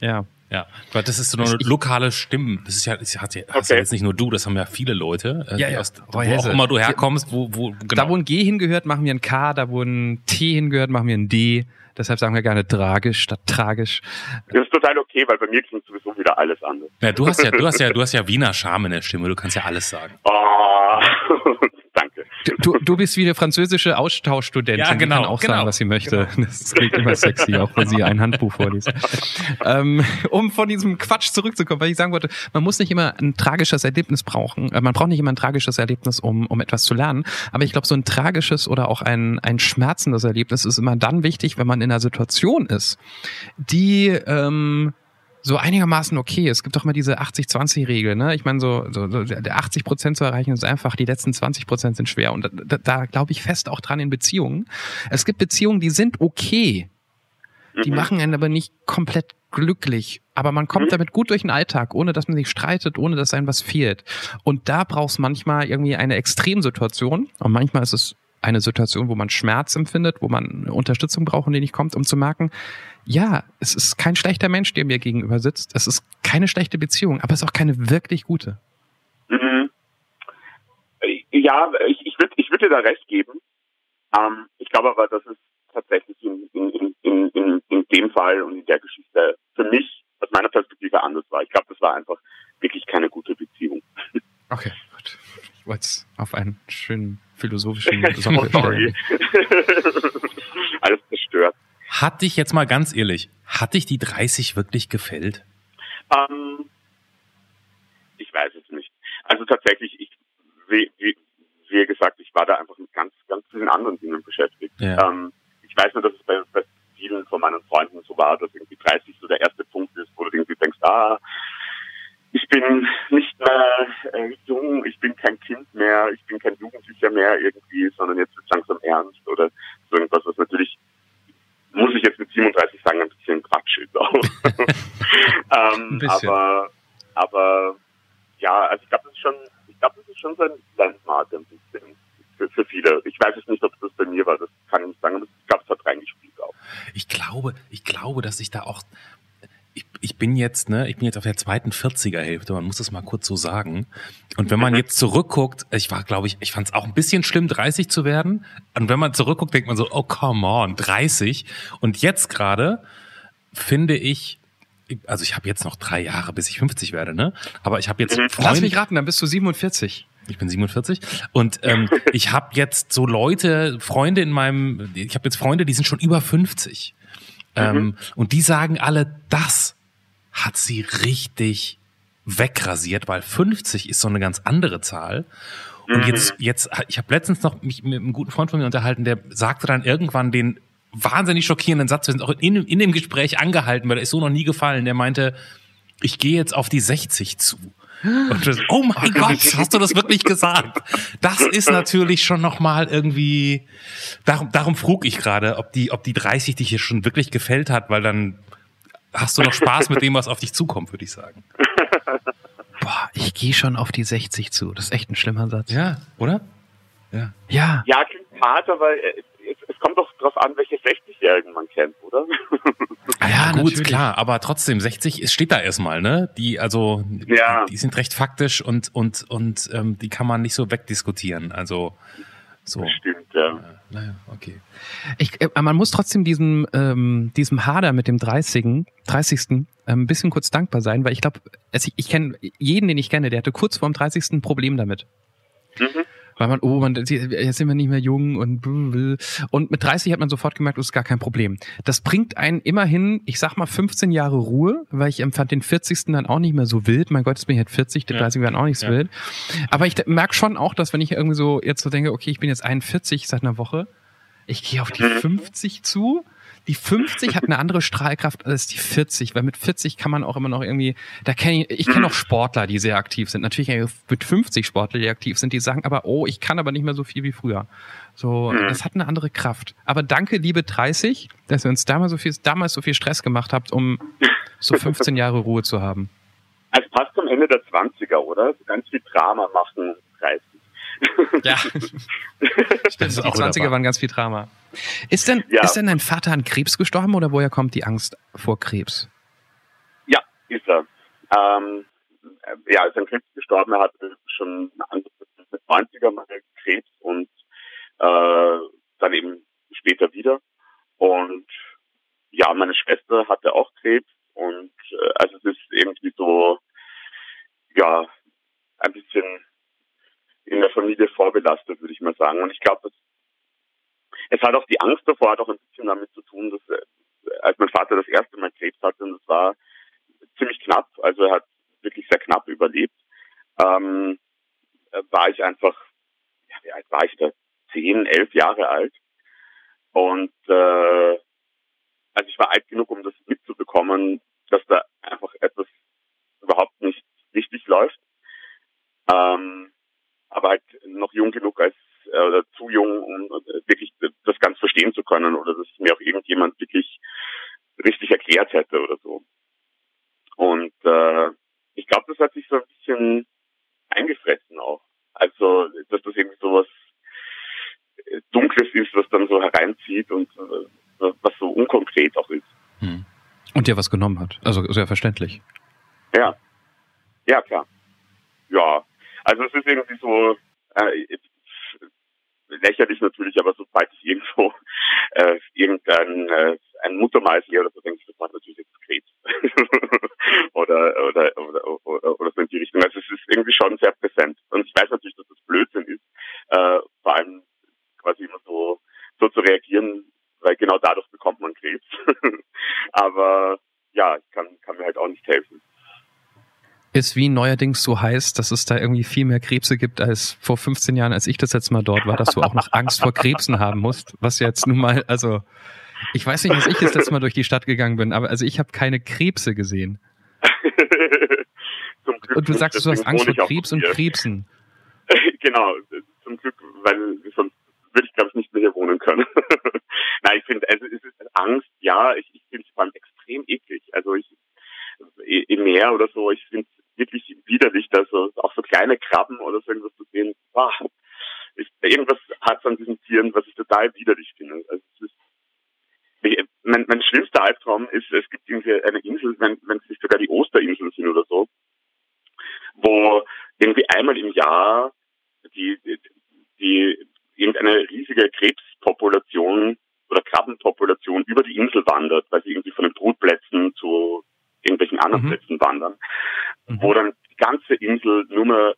Speaker 2: Ja.
Speaker 1: Ja, weil das ist so eine lokale Stimme. Das ist ja, das hat ja, okay. ja jetzt nicht nur du, das haben ja viele Leute.
Speaker 2: Äh, ja, ja.
Speaker 1: Aus, wo auch immer du herkommst, wo, wo,
Speaker 2: genau. Da, wo ein G hingehört, machen wir ein K, da wo ein T hingehört, machen wir ein D. Deshalb sagen wir gerne tragisch statt tragisch.
Speaker 4: Das ist total okay, weil bei mir klingt sowieso wieder alles anders.
Speaker 1: Ja, du hast ja, du hast ja, du hast ja Wiener Charme in der Stimme, du kannst ja alles sagen.
Speaker 4: Oh.
Speaker 2: Du, du bist wie eine französische Austauschstudentin.
Speaker 1: Ja, genau.
Speaker 2: Die kann auch
Speaker 1: genau,
Speaker 2: sagen, was sie möchte. Genau. Das klingt immer sexy, auch wenn sie ein Handbuch vorliest. ähm, um von diesem Quatsch zurückzukommen, weil ich sagen wollte, man muss nicht immer ein tragisches Erlebnis brauchen. Äh, man braucht nicht immer ein tragisches Erlebnis, um, um etwas zu lernen. Aber ich glaube, so ein tragisches oder auch ein, ein schmerzendes Erlebnis ist immer dann wichtig, wenn man in einer Situation ist, die ähm, so einigermaßen okay. Es gibt doch mal diese 80-20-Regel, ne? Ich meine, so, so, so der 80 Prozent zu erreichen ist einfach, die letzten 20 Prozent sind schwer. Und da, da glaube ich fest auch dran in Beziehungen. Es gibt Beziehungen, die sind okay. Die mhm. machen einen aber nicht komplett glücklich. Aber man kommt mhm. damit gut durch den Alltag, ohne dass man sich streitet, ohne dass einem was fehlt. Und da brauchst manchmal irgendwie eine Extremsituation. Und manchmal ist es eine Situation, wo man Schmerz empfindet, wo man Unterstützung braucht und die nicht kommt, um zu merken, ja, es ist kein schlechter Mensch, der mir gegenüber sitzt. Es ist keine schlechte Beziehung, aber es ist auch keine wirklich gute.
Speaker 4: Mhm. Ja, ich, ich würde ich würd dir da recht geben. Ähm, ich glaube aber, dass es tatsächlich in, in, in, in, in dem Fall und in der Geschichte für mich aus meiner Perspektive anders war. Ich glaube, das war einfach wirklich keine gute Beziehung.
Speaker 2: Okay, gut. Ich wollte es auf einen schönen philosophischen
Speaker 4: sorry. Alles zerstört.
Speaker 1: Hat dich jetzt mal ganz ehrlich, hat dich die 30 wirklich gefällt?
Speaker 4: Ähm, ich weiß es nicht. Also tatsächlich, ich, wie, wie, wie gesagt, ich war da einfach mit ganz, ganz vielen anderen Dingen beschäftigt. Ja. Ähm, ich weiß nur, dass es bei, bei vielen von meinen Freunden so war, dass irgendwie 30 so der erste Punkt ist, wo du irgendwie denkst, ah, ich bin nicht mehr äh, jung, ich bin kein Kind mehr, ich bin kein Jugendlicher mehr irgendwie, sondern jetzt wird langsam ernst oder so irgendwas, was natürlich, muss ich jetzt mit 37 sagen, ein bisschen Quatsch ist auch. ähm, bisschen. Aber, aber ja, also ich glaube, das ist schon, ich glaube, das ist schon so ein Landmark ein bisschen für, für viele. Ich weiß es nicht, ob das bei mir war, das kann ich nicht sagen, aber ich glaube, es hat reingespielt auch.
Speaker 1: Ich glaube, ich glaube, dass ich da auch ich, ich bin jetzt, ne, ich bin jetzt auf der zweiten 40er Hälfte, man muss das mal kurz so sagen. Und wenn man jetzt zurückguckt, ich war, glaube ich, ich fand es auch ein bisschen schlimm, 30 zu werden. Und wenn man zurückguckt, denkt man so, oh come on, 30. Und jetzt gerade finde ich, also ich habe jetzt noch drei Jahre, bis ich 50 werde, ne? Aber ich habe jetzt
Speaker 2: mhm. Freunde, Lass mich raten, dann bist du 47.
Speaker 1: Ich bin 47 und ähm, ich habe jetzt so Leute, Freunde in meinem, ich habe jetzt Freunde, die sind schon über 50. Ähm, mhm. und die sagen alle, das hat sie richtig wegrasiert, weil 50 ist so eine ganz andere Zahl. Und jetzt, mhm. jetzt, ich habe letztens noch mich mit einem guten Freund von mir unterhalten, der sagte dann irgendwann den wahnsinnig schockierenden Satz, wir sind auch in, in dem Gespräch angehalten, weil er ist so noch nie gefallen. Der meinte, ich gehe jetzt auf die 60 zu. Und das, oh mein Gott, hast du das wirklich gesagt? Das ist natürlich schon nochmal irgendwie, darum, darum frug ich gerade, ob die, ob die 30 dich hier schon wirklich gefällt hat, weil dann hast du noch Spaß mit dem, was auf dich zukommt, würde ich sagen.
Speaker 2: Boah, ich gehe schon auf die 60 zu. Das ist echt ein schlimmer Satz.
Speaker 1: Ja, oder?
Speaker 4: Ja. Ja, ja klingt hart, aber es kommt doch drauf an, welche 60-Jährigen man kennt, oder?
Speaker 1: Ah ja, gut, natürlich. klar, aber trotzdem 60 es steht da erstmal, ne? Die also ja. die, sind recht faktisch und und und ähm, die kann man nicht so wegdiskutieren. Also so.
Speaker 4: Stimmt, ja.
Speaker 1: Naja, okay.
Speaker 2: Ich, äh, man muss trotzdem diesem, ähm, diesem Hader mit dem 30. 30. Ähm, ein bisschen kurz dankbar sein, weil ich glaube, ich, ich kenne jeden, den ich kenne, der hatte kurz vorm 30. ein Problem damit. Mhm weil man, oh, man, jetzt sind wir nicht mehr jung und und mit 30 hat man sofort gemerkt, das ist gar kein Problem. Das bringt einen immerhin, ich sag mal 15 Jahre Ruhe, weil ich empfand den 40. dann auch nicht mehr so wild. Mein Gott, jetzt bin ich halt 40, die 30 werden auch nicht so ja. wild. Aber ich merke schon auch, dass wenn ich irgendwie so jetzt so denke, okay, ich bin jetzt 41 seit einer Woche, ich gehe auf die 50 mhm. zu die 50 hat eine andere Strahlkraft als die 40, weil mit 40 kann man auch immer noch irgendwie, da kenne ich, ich kenne auch Sportler, die sehr aktiv sind. Natürlich mit 50 Sportler, die aktiv sind, die sagen aber, oh, ich kann aber nicht mehr so viel wie früher. So, mhm. das hat eine andere Kraft. Aber danke, liebe 30, dass ihr uns damals so viel, damals so viel Stress gemacht habt, um so 15 Jahre Ruhe zu haben.
Speaker 4: Es passt zum Ende der 20er, oder? Ganz viel Drama machen 30.
Speaker 2: Ja. Stimmt, die 20er waren ganz viel Drama. Ist denn, ja. ist denn dein Vater an Krebs gestorben oder woher kommt die Angst vor Krebs?
Speaker 4: Ja, ist er. Ähm, ja, ist an Krebs gestorben. Er hatte schon Anfang der 90er mal Krebs und äh, dann eben später wieder. Und ja, meine Schwester hatte auch Krebs und äh, also es ist irgendwie so, ja, ein bisschen in der Familie vorbelastet, würde ich mal sagen. Und ich glaube, es hat auch die Angst davor, hat auch ein bisschen damit zu tun, dass äh, als mein Vater das erste Mal Krebs hatte, und das war ziemlich knapp, also er hat wirklich sehr knapp überlebt, ähm, war ich einfach, ja, wie alt war ich da? Zehn, elf Jahre alt. Und äh, also ich war alt genug, um das mitzubekommen, dass da einfach etwas überhaupt nicht richtig läuft. Ähm, aber halt noch jung genug als äh, oder zu jung, um äh, wirklich das ganz verstehen zu können oder dass mir auch irgendjemand wirklich richtig erklärt hätte oder so. Und äh, ich glaube, das hat sich so ein bisschen eingefressen auch. Also, dass das irgendwie so was äh, Dunkles ist, was dann so hereinzieht und äh, was so unkonkret auch ist. Hm.
Speaker 2: Und dir was genommen hat. Also sehr verständlich.
Speaker 4: Ja. Ja, klar. Ja, also es ist irgendwie so, äh, lächerlich natürlich, aber sobald ich irgendwo äh, irgendein äh, ein Muttermal sehe oder so, denke ich sofort natürlich jetzt Krebs. oder, oder, oder, oder, oder so in die Richtung. Also es ist irgendwie schon sehr präsent. Und ich weiß natürlich, dass das Blödsinn ist, äh, vor allem quasi immer so, so zu reagieren, weil genau dadurch bekommt man Krebs. aber ja, ich kann, kann mir halt auch nicht helfen
Speaker 2: ist Wien neuerdings so heiß, dass es da irgendwie viel mehr Krebse gibt als vor 15 Jahren, als ich das letzte Mal dort war, dass du auch noch Angst vor Krebsen haben musst, was jetzt nun mal, also ich weiß nicht, dass ich das letzte Mal durch die Stadt gegangen bin, aber also ich habe keine Krebse gesehen. und du sagst, du hast Angst vor Krebs und Krebsen.
Speaker 4: genau, zum Glück, weil sonst würde ich glaube ich nicht mehr hier wohnen können. Nein, ich finde, also es ist Angst, ja, ich, ich finde es vor allem extrem eklig. Also ich im Meer oder so, ich finde wirklich widerlich, da so, auch so kleine Krabben oder so irgendwas zu sehen. Boah, ich, irgendwas hat es an diesen Tieren, was ich total widerlich finde. Also es ist, mein, mein schlimmster Albtraum ist, es gibt irgendwie eine Insel, wenn, wenn es nicht sogar die Osterinseln sind oder so, wo irgendwie einmal im Jahr die, die, die irgendeine riesige Krebspopulation oder Krabbenpopulation über die Insel wandert, weil sie irgendwie von den Brutplätzen zu irgendwelchen anderen mhm. Plätzen wandern, mhm. wo dann die ganze Insel nur mehr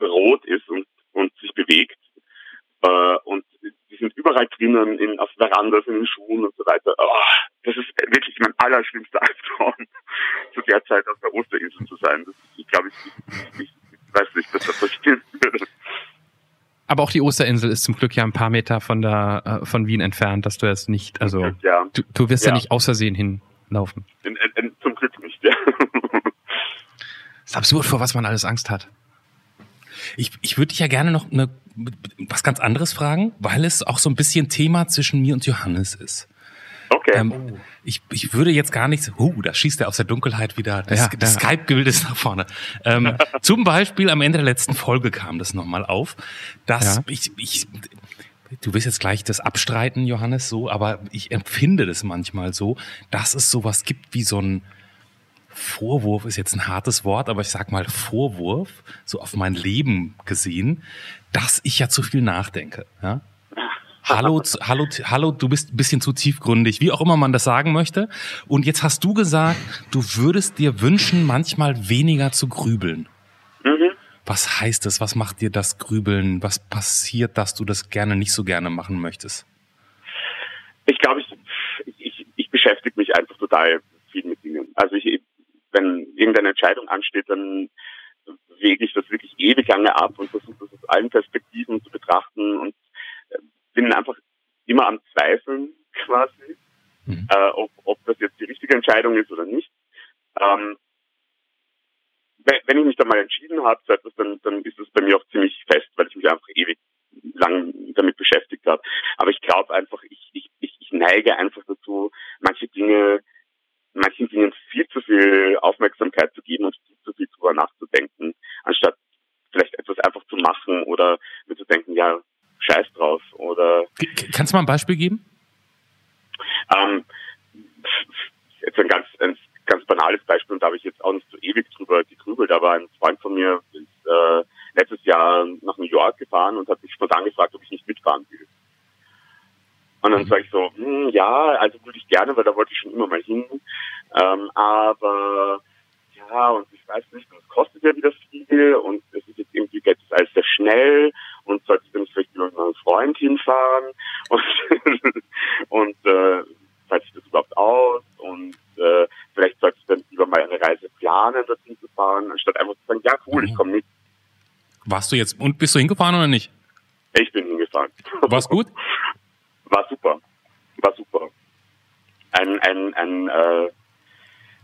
Speaker 4: rot ist und, und sich bewegt. Äh, und die sind überall drinnen, in, auf Verandas, in den Schuhen und so weiter. Oh, das ist wirklich mein allerschlimmster Albtraum, zu der Zeit auf der Osterinsel zu sein. Das, ich glaube, ich, ich, ich, weiß nicht, dass das passieren würde.
Speaker 2: Aber auch die Osterinsel ist zum Glück ja ein paar Meter von der äh, von Wien entfernt, dass du jetzt nicht, also ja. du, du wirst ja. ja nicht aus Versehen hinlaufen.
Speaker 4: In, in, zum Glück nicht, ja.
Speaker 2: ist absurd, vor was man alles Angst hat.
Speaker 1: Ich, ich würde dich ja gerne noch eine, was ganz anderes fragen, weil es auch so ein bisschen Thema zwischen mir und Johannes ist.
Speaker 4: Okay. Ähm,
Speaker 1: ich, ich würde jetzt gar nichts, uh, da schießt er aus der Dunkelheit wieder, das, ja, das ja. Skype-Bild ist nach vorne. Ähm, zum Beispiel am Ende der letzten Folge kam das nochmal auf, dass ja. ich, ich, du wirst jetzt gleich das abstreiten, Johannes, so, aber ich empfinde das manchmal so, dass es sowas gibt wie so ein, Vorwurf ist jetzt ein hartes Wort, aber ich sag mal Vorwurf, so auf mein Leben gesehen, dass ich ja zu viel nachdenke. Ja? Hallo, hallo, hallo, du bist ein bisschen zu tiefgründig, wie auch immer man das sagen möchte. Und jetzt hast du gesagt, du würdest dir wünschen, manchmal weniger zu grübeln. Mhm. Was heißt das? Was macht dir das Grübeln? Was passiert, dass du das gerne nicht so gerne machen möchtest?
Speaker 4: Ich glaube, ich, ich, ich beschäftige mich einfach total viel mit Dingen. Also ich, wenn irgendeine Entscheidung ansteht, dann wege ich das wirklich ewig lange ab und versuche das aus allen Perspektiven zu betrachten und bin einfach immer am Zweifeln quasi, mhm. äh, ob, ob das jetzt die richtige Entscheidung ist oder nicht. Ähm, wenn ich mich dann mal entschieden habe, dann, dann ist es bei mir auch ziemlich fest, weil ich mich einfach ewig lang damit beschäftigt habe. Aber ich glaube einfach, ich, ich, ich neige einfach dazu, manche Dinge manchen Dingen viel zu viel Aufmerksamkeit zu geben und viel zu viel drüber nachzudenken, anstatt vielleicht etwas einfach zu machen oder mir zu denken, ja, scheiß drauf oder.
Speaker 1: Kannst du mal ein Beispiel geben?
Speaker 4: Ähm, jetzt ein ganz, ein ganz banales Beispiel und da habe ich jetzt auch nicht so ewig drüber gegrübelt, aber ein Freund von mir ist äh, letztes Jahr nach New York gefahren und hat mich spontan gefragt, ob ich nicht mitfahren will. Und dann mhm. sage ich so, hm, ja, also würde ich gerne, weil da wollte ich schon immer mal hin. Ähm, aber ja, und ich weiß nicht, und es kostet ja wieder viel und es ist jetzt irgendwie geht es alles sehr schnell und sollte ich dann vielleicht mit meinem Freund hinfahren und, und äh, falls ich das überhaupt aus und äh, vielleicht sollte ich dann lieber mal eine Reise planen, dorthin zu fahren, anstatt einfach zu sagen, ja cool, ich komme mit.
Speaker 1: Warst du jetzt und bist du hingefahren oder nicht?
Speaker 4: Ich bin hingefahren.
Speaker 1: War's gut?
Speaker 4: war super. War super. Ein, ein, ein, äh,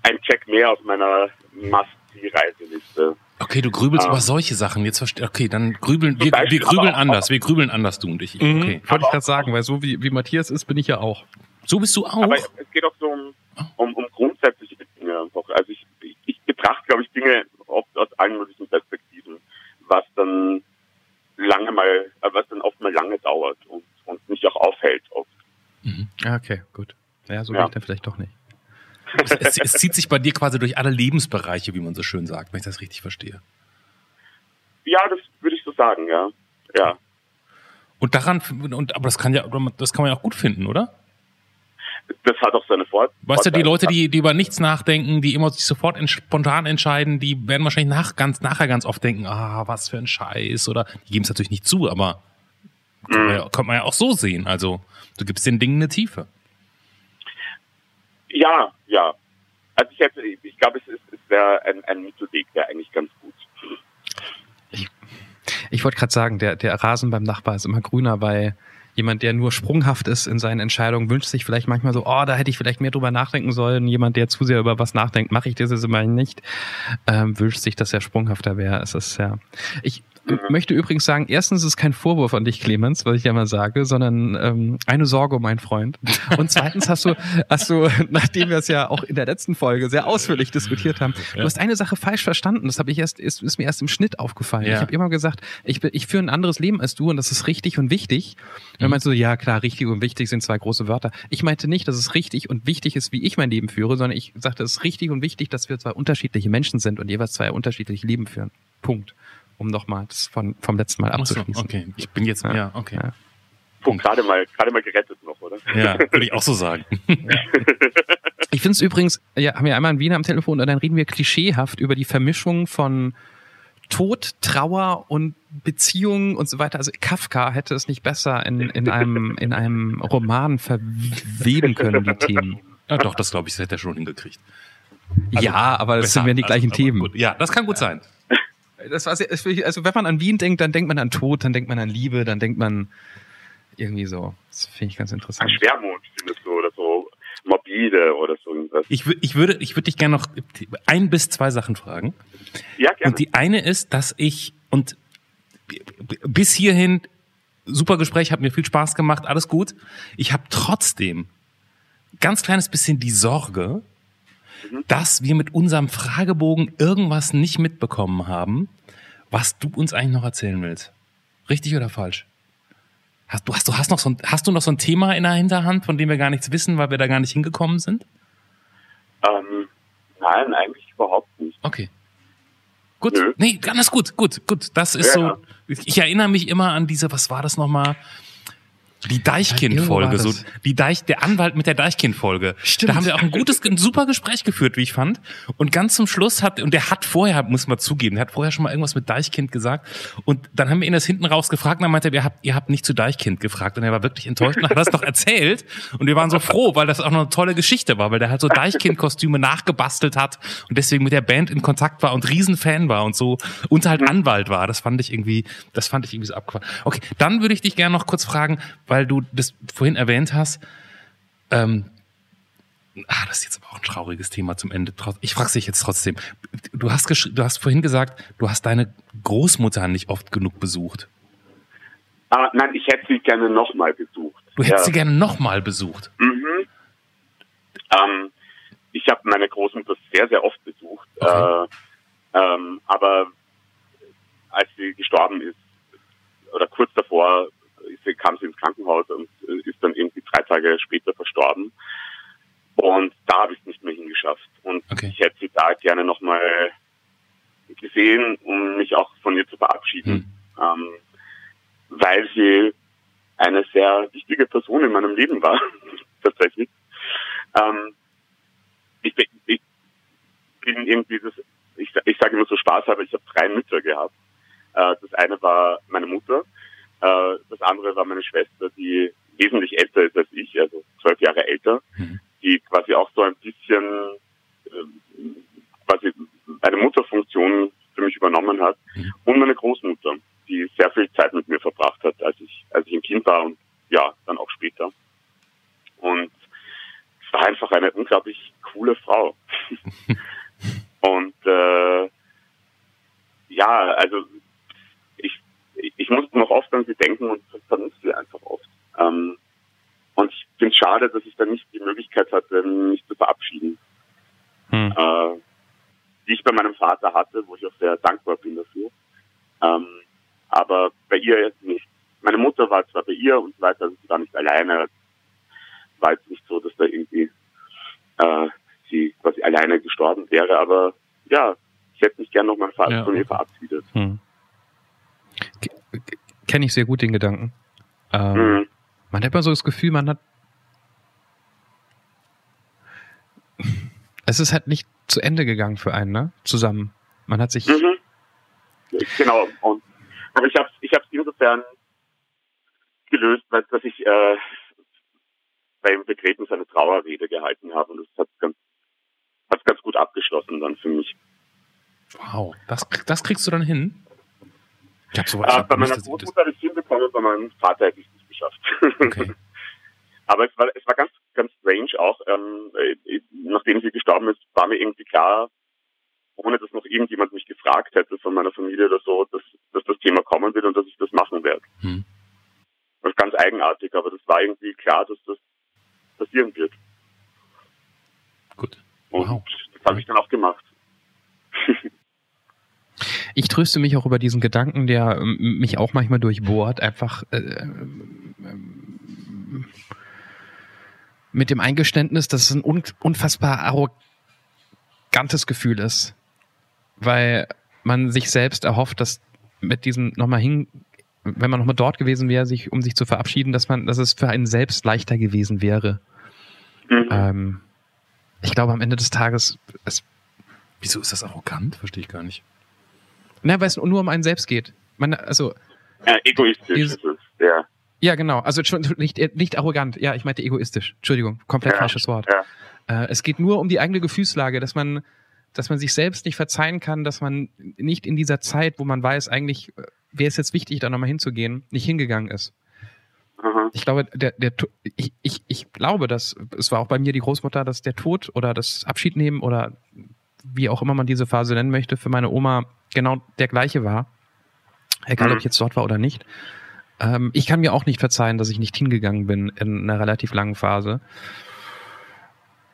Speaker 4: ein Check mehr auf meiner Must-See-Reiseliste.
Speaker 1: Okay, du grübelst ähm, über solche Sachen. Jetzt verstehe Okay, dann grübeln wir, wir grübeln anders. Wir grübeln anders, du und ich.
Speaker 2: Mhm, okay. Wollte ich gerade sagen, weil so wie, wie Matthias ist, bin ich ja auch.
Speaker 1: So bist du auch.
Speaker 4: Aber es geht auch so um, um, um grundsätzliche Dinge einfach. Also ich, ich, ich betrachte, glaube ich, Dinge oft aus allen möglichen Perspektiven, was dann lange mal, äh, was dann oft mal lange dauert und und mich auch aufhält. Oft.
Speaker 2: Ah, okay, gut. Ja, so ja. ich dann vielleicht doch nicht.
Speaker 1: Es, es, es, zieht sich bei dir quasi durch alle Lebensbereiche, wie man so schön sagt, wenn ich das richtig verstehe.
Speaker 4: Ja, das würde ich so sagen, ja. Ja.
Speaker 1: Und daran, und, aber das kann ja, das kann man ja auch gut finden, oder?
Speaker 4: Das hat auch seine Vor
Speaker 1: Weißt du, die Leute, die, die über nichts nachdenken, die immer sich sofort ent spontan entscheiden, die werden wahrscheinlich nach, ganz, nachher ganz oft denken, ah, was für ein Scheiß, oder, die geben es natürlich nicht zu, aber kann, man ja, kann man ja auch so sehen. Also, du gibst den Dingen eine Tiefe.
Speaker 4: Ja, ja. Also ich, hätte, ich glaube, es ist, es wäre ein, ein Mittelweg, der eigentlich ganz gut.
Speaker 2: Ich, ich wollte gerade sagen, der, der Rasen beim Nachbar ist immer grüner, weil jemand, der nur sprunghaft ist in seinen Entscheidungen, wünscht sich vielleicht manchmal so, oh, da hätte ich vielleicht mehr drüber nachdenken sollen. Jemand, der zu sehr über was nachdenkt, mache ich das jetzt immer nicht, ähm, wünscht sich, dass er sprunghafter wäre. Es ist ja. Ich möchte übrigens sagen, erstens ist es kein Vorwurf an dich, Clemens, was ich ja mal sage, sondern ähm, eine Sorge, mein Freund. Und zweitens hast du, hast du, nachdem wir es ja auch in der letzten Folge sehr ausführlich diskutiert haben, ja. du hast eine Sache falsch verstanden. Das habe ich erst, ist, ist mir erst im Schnitt aufgefallen. Ja. Ich habe immer gesagt, ich, ich führe ein anderes Leben als du und das ist richtig und wichtig. Und mhm. meinst du, ja klar, richtig und wichtig sind zwei große Wörter. Ich meinte nicht, dass es richtig und wichtig ist, wie ich mein Leben führe, sondern ich sagte, es ist richtig und wichtig, dass wir zwei unterschiedliche Menschen sind und jeweils zwei unterschiedliche Leben führen. Punkt um nochmal das von, vom letzten Mal abzuschließen. So,
Speaker 1: okay, ich bin jetzt, ja, ja okay. Ja.
Speaker 4: Punkt. Gerade mal, gerade mal gerettet noch, oder?
Speaker 1: Ja, würde ich auch so sagen.
Speaker 2: ich finde es übrigens, ja, haben wir einmal einen Wiener am Telefon und dann reden wir klischeehaft über die Vermischung von Tod, Trauer und Beziehungen und so weiter. Also Kafka hätte es nicht besser in, in, einem, in einem Roman verweben können, die Themen.
Speaker 1: Ja, doch, das glaube ich, das hätte er schon hingekriegt.
Speaker 2: Also ja, aber das sind ja die gleichen also, Themen.
Speaker 1: Ja, das kann gut sein.
Speaker 2: Das war sehr, also wenn man an Wien denkt, dann denkt man an Tod, dann denkt man an Liebe, dann denkt man irgendwie so. Das finde ich ganz interessant.
Speaker 4: An Schwermut findest du oder so morbide oder so irgendwas.
Speaker 1: Ich, ich würde, ich würde dich gerne noch ein bis zwei Sachen fragen.
Speaker 4: Ja, gerne.
Speaker 1: Und die eine ist, dass ich und bis hierhin super Gespräch, hat mir viel Spaß gemacht, alles gut. Ich habe trotzdem ganz kleines bisschen die Sorge, Mhm. dass wir mit unserem Fragebogen irgendwas nicht mitbekommen haben, was du uns eigentlich noch erzählen willst. Richtig oder falsch? Hast du, hast du, hast noch so ein, hast du noch so ein Thema in der Hinterhand, von dem wir gar nichts wissen, weil wir da gar nicht hingekommen sind?
Speaker 4: Ähm, nein, eigentlich überhaupt nicht.
Speaker 1: Okay. Gut. Nö. Nee, ganz gut, gut, gut. Das ist ja, so. Ich erinnere mich immer an diese, was war das nochmal? Die Deichkind-Folge, so die Deich, der Anwalt mit der Deichkind-Folge. Da haben wir auch ein gutes, ein super Gespräch geführt, wie ich fand. Und ganz zum Schluss hat, und der hat vorher, muss man zugeben, der hat vorher schon mal irgendwas mit Deichkind gesagt. Und dann haben wir ihn das hinten raus gefragt, und dann meinte er, ihr habt, ihr habt nicht zu Deichkind gefragt. Und er war wirklich enttäuscht und hat das doch erzählt. Und wir waren so froh, weil das auch noch eine tolle Geschichte war, weil der halt so Deichkind-Kostüme nachgebastelt hat und deswegen mit der Band in Kontakt war und Riesenfan war und so und halt Anwalt war. Das fand ich irgendwie, das fand ich irgendwie so abgefahren. Okay, dann würde ich dich gerne noch kurz fragen, weil du das vorhin erwähnt hast, ähm, ah, das ist jetzt aber auch ein trauriges Thema zum Ende. Ich frage dich jetzt trotzdem. Du hast, du hast vorhin gesagt, du hast deine Großmutter nicht oft genug besucht.
Speaker 4: Ah, nein, ich hätte sie gerne nochmal besucht.
Speaker 1: Du hättest ja. sie gerne nochmal besucht?
Speaker 4: Mhm. Ähm, ich habe meine Großmutter sehr, sehr oft besucht. Okay. Äh, ähm, aber als sie gestorben ist, oder kurz davor, kam sie ins Krankenhaus und äh, ist dann irgendwie drei Tage später verstorben. Und da habe ich es nicht mehr hingeschafft. Und okay. ich hätte sie da gerne nochmal gesehen, um mich auch von ihr zu verabschieden. Hm. Ähm, weil sie eine sehr wichtige Person in meinem Leben war, tatsächlich. Ähm, ich, ich, bin irgendwie das, ich, ich sage immer so Spaß, aber ich habe drei Mütter gehabt. Äh, das eine war meine Mutter, äh, das andere war meine Schwester, die wesentlich älter ist als ich, also zwölf Jahre älter, mhm. die quasi auch so ein bisschen äh, quasi eine Mutterfunktion für mich übernommen hat. Mhm. Und meine Großmutter, die sehr viel Zeit mit mir verbracht hat, als ich, als ich ein Kind war und ja, dann auch später. Und es war einfach eine unglaublich coole Frau. und äh, ja, also ich muss noch oft an sie denken und vermisse sie einfach oft. Ähm, und ich finde es schade, dass ich dann nicht die Möglichkeit hatte, mich zu verabschieden. Hm. Äh, die ich bei meinem Vater hatte, wo ich auch sehr dankbar bin dafür. Ähm, aber bei ihr jetzt nicht. Meine Mutter war zwar bei ihr und so weiter, also sie war nicht alleine. War jetzt nicht so, dass da irgendwie äh, sie quasi alleine gestorben wäre, aber ja, ich hätte mich gern noch mal von ihr verabschiedet. Hm.
Speaker 2: Kenne ich sehr gut den Gedanken. Ähm,
Speaker 4: Mhm.
Speaker 2: Man hat immer so das Gefühl, man hat. Es ist halt nicht zu Ende gegangen für einen, ne? Zusammen. Man hat sich.
Speaker 4: Mhm. Genau. Und, aber ich habe ich hab's insofern gelöst, weil dass ich äh, beim Begräbnis eine Trauerrede gehalten habe und das hat ganz, hat's ganz gut abgeschlossen dann für mich.
Speaker 1: Wow, das, das kriegst du dann hin? Ich hab so, ich
Speaker 4: Äh,
Speaker 1: hab
Speaker 4: bei meiner Großmutter habe ich es hinbekommen, bei meinem Vater hätte ich es nicht geschafft.
Speaker 1: Okay.
Speaker 4: Aber es war, es war ganz, ganz strange auch. Ähm, äh, nachdem sie gestorben ist, war mir irgendwie klar, ohne dass noch irgendjemand mich gefragt hätte von meiner Familie oder so, dass, dass das Thema kommen wird und dass ich das machen werde.
Speaker 1: Hm.
Speaker 4: Das ist ganz eigenartig, aber das war irgendwie klar, dass das passieren wird.
Speaker 1: Gut.
Speaker 4: Und
Speaker 1: Wow.
Speaker 4: das habe ich dann auch gemacht.
Speaker 2: Ich tröste mich auch über diesen Gedanken, der ähm, mich auch manchmal durchbohrt, einfach äh, ähm, mit dem Eingeständnis, dass es ein un unfassbar arrogantes Gefühl ist, weil man sich selbst erhofft, dass mit diesem nochmal hin, wenn man nochmal dort gewesen wäre, sich, um sich zu verabschieden, dass man, dass es für einen selbst leichter gewesen wäre.
Speaker 4: Mhm.
Speaker 2: Ähm, ich glaube, am Ende des Tages, es
Speaker 1: Wieso ist das arrogant? Verstehe ich gar nicht.
Speaker 2: Na, weil es nur um einen selbst geht. Man, also,
Speaker 4: äh, egoistisch
Speaker 2: Dieses-
Speaker 4: ist es, ja.
Speaker 2: ja, genau. Also nicht, nicht arrogant. Ja, ich meinte egoistisch. Entschuldigung, komplett
Speaker 4: Ja,
Speaker 2: falsches Wort.
Speaker 4: ja.
Speaker 2: Äh, es geht nur um die eigene Gefühlslage, dass man, dass man sich selbst nicht verzeihen kann, dass man nicht in dieser Zeit, wo man weiß, eigentlich äh, wäre es jetzt wichtig, da nochmal hinzugehen, nicht hingegangen ist.
Speaker 4: Aha.
Speaker 2: Ich glaube, der, der, ich, ich, ich glaube, dass es war auch bei mir die Großmutter, dass der Tod oder das Abschiednehmen oder wie auch immer man diese Phase nennen möchte, für meine Oma genau der gleiche war. Egal,
Speaker 4: Mhm.
Speaker 2: ob ich jetzt dort war oder nicht. Ähm, ich kann mir auch nicht verzeihen, dass ich nicht hingegangen bin in einer relativ langen Phase.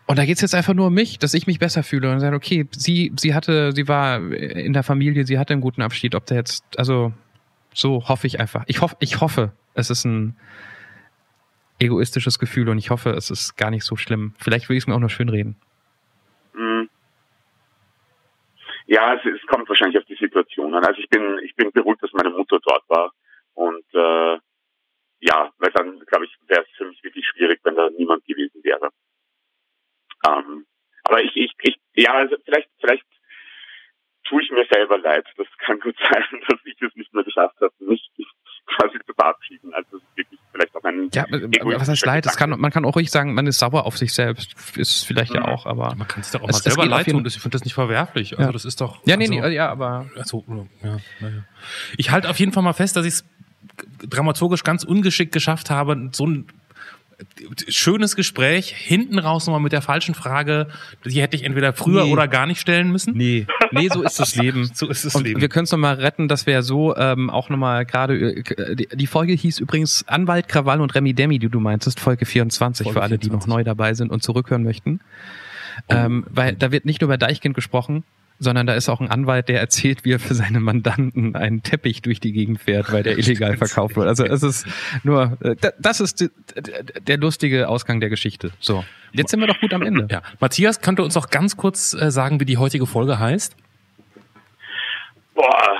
Speaker 2: Und da geht's jetzt einfach nur um mich, dass ich mich besser fühle und sage, okay, sie, sie hatte, sie war in der Familie, sie hatte einen guten Abschied, ob der jetzt, also so hoffe ich einfach. Ich hoffe, ich hoffe, es ist ein egoistisches Gefühl und ich hoffe, es ist gar nicht so schlimm. Vielleicht will ich es mir auch nur schön reden.
Speaker 4: Mhm. Ja, es, es kommt wahrscheinlich auf die Situation an. Also ich bin, ich bin beruhigt, dass meine Mutter dort war. Und äh, ja, weil dann, glaube ich, wäre es für mich wirklich schwierig, wenn da niemand gewesen wäre. Ähm, aber ich, ich, ich, ja, also vielleicht, vielleicht tue ich mir selber leid. Das kann gut sein, dass ich es nicht mehr geschafft habe, mich quasi zu verabschieden. Also das ist wirklich vielleicht auch ein
Speaker 2: Ja, was heißt leid? Das kann, man kann auch ruhig sagen, man ist sauer auf sich selbst. Ist vielleicht ja
Speaker 4: Mhm.
Speaker 2: auch, aber.
Speaker 1: Man kann es doch auch
Speaker 2: Es-
Speaker 1: mal selber leid tun. Ich finde das nicht verwerflich. Also
Speaker 2: Ja.
Speaker 1: das ist doch.
Speaker 2: Ja, nee,
Speaker 1: also,
Speaker 2: nee, ja, aber.
Speaker 1: Also, ja, naja. Ich halte auf jeden Fall mal fest, dass ich es dramaturgisch ganz ungeschickt geschafft habe, so ein schönes Gespräch hinten raus nochmal mit der falschen Frage, die hätte ich entweder früher
Speaker 2: Nee.
Speaker 1: oder gar nicht stellen müssen.
Speaker 2: Nee, nee, so ist das Leben.
Speaker 1: So ist das
Speaker 2: Und
Speaker 1: Leben.
Speaker 2: wir können es nochmal retten, dass wir ja so ähm, auch nochmal gerade, äh, die, die Folge hieß übrigens Anwalt, Krawall und Remi Demi, die du meintest, Folge 24
Speaker 1: Folge
Speaker 2: für alle, die
Speaker 1: 24.
Speaker 2: noch neu dabei sind und zurückhören möchten. Ähm, weil da wird nicht nur über Deichkind gesprochen, sondern da ist auch ein Anwalt, der erzählt, wie er für seine Mandanten einen Teppich durch die Gegend fährt, weil der illegal verkauft wird. Also es ist nur, äh, da- das ist der lustige Ausgang der Geschichte. So, jetzt sind wir doch gut am Ende.
Speaker 1: ja. Matthias, könnte uns doch ganz kurz äh, sagen, wie die heutige Folge heißt?
Speaker 4: Boah,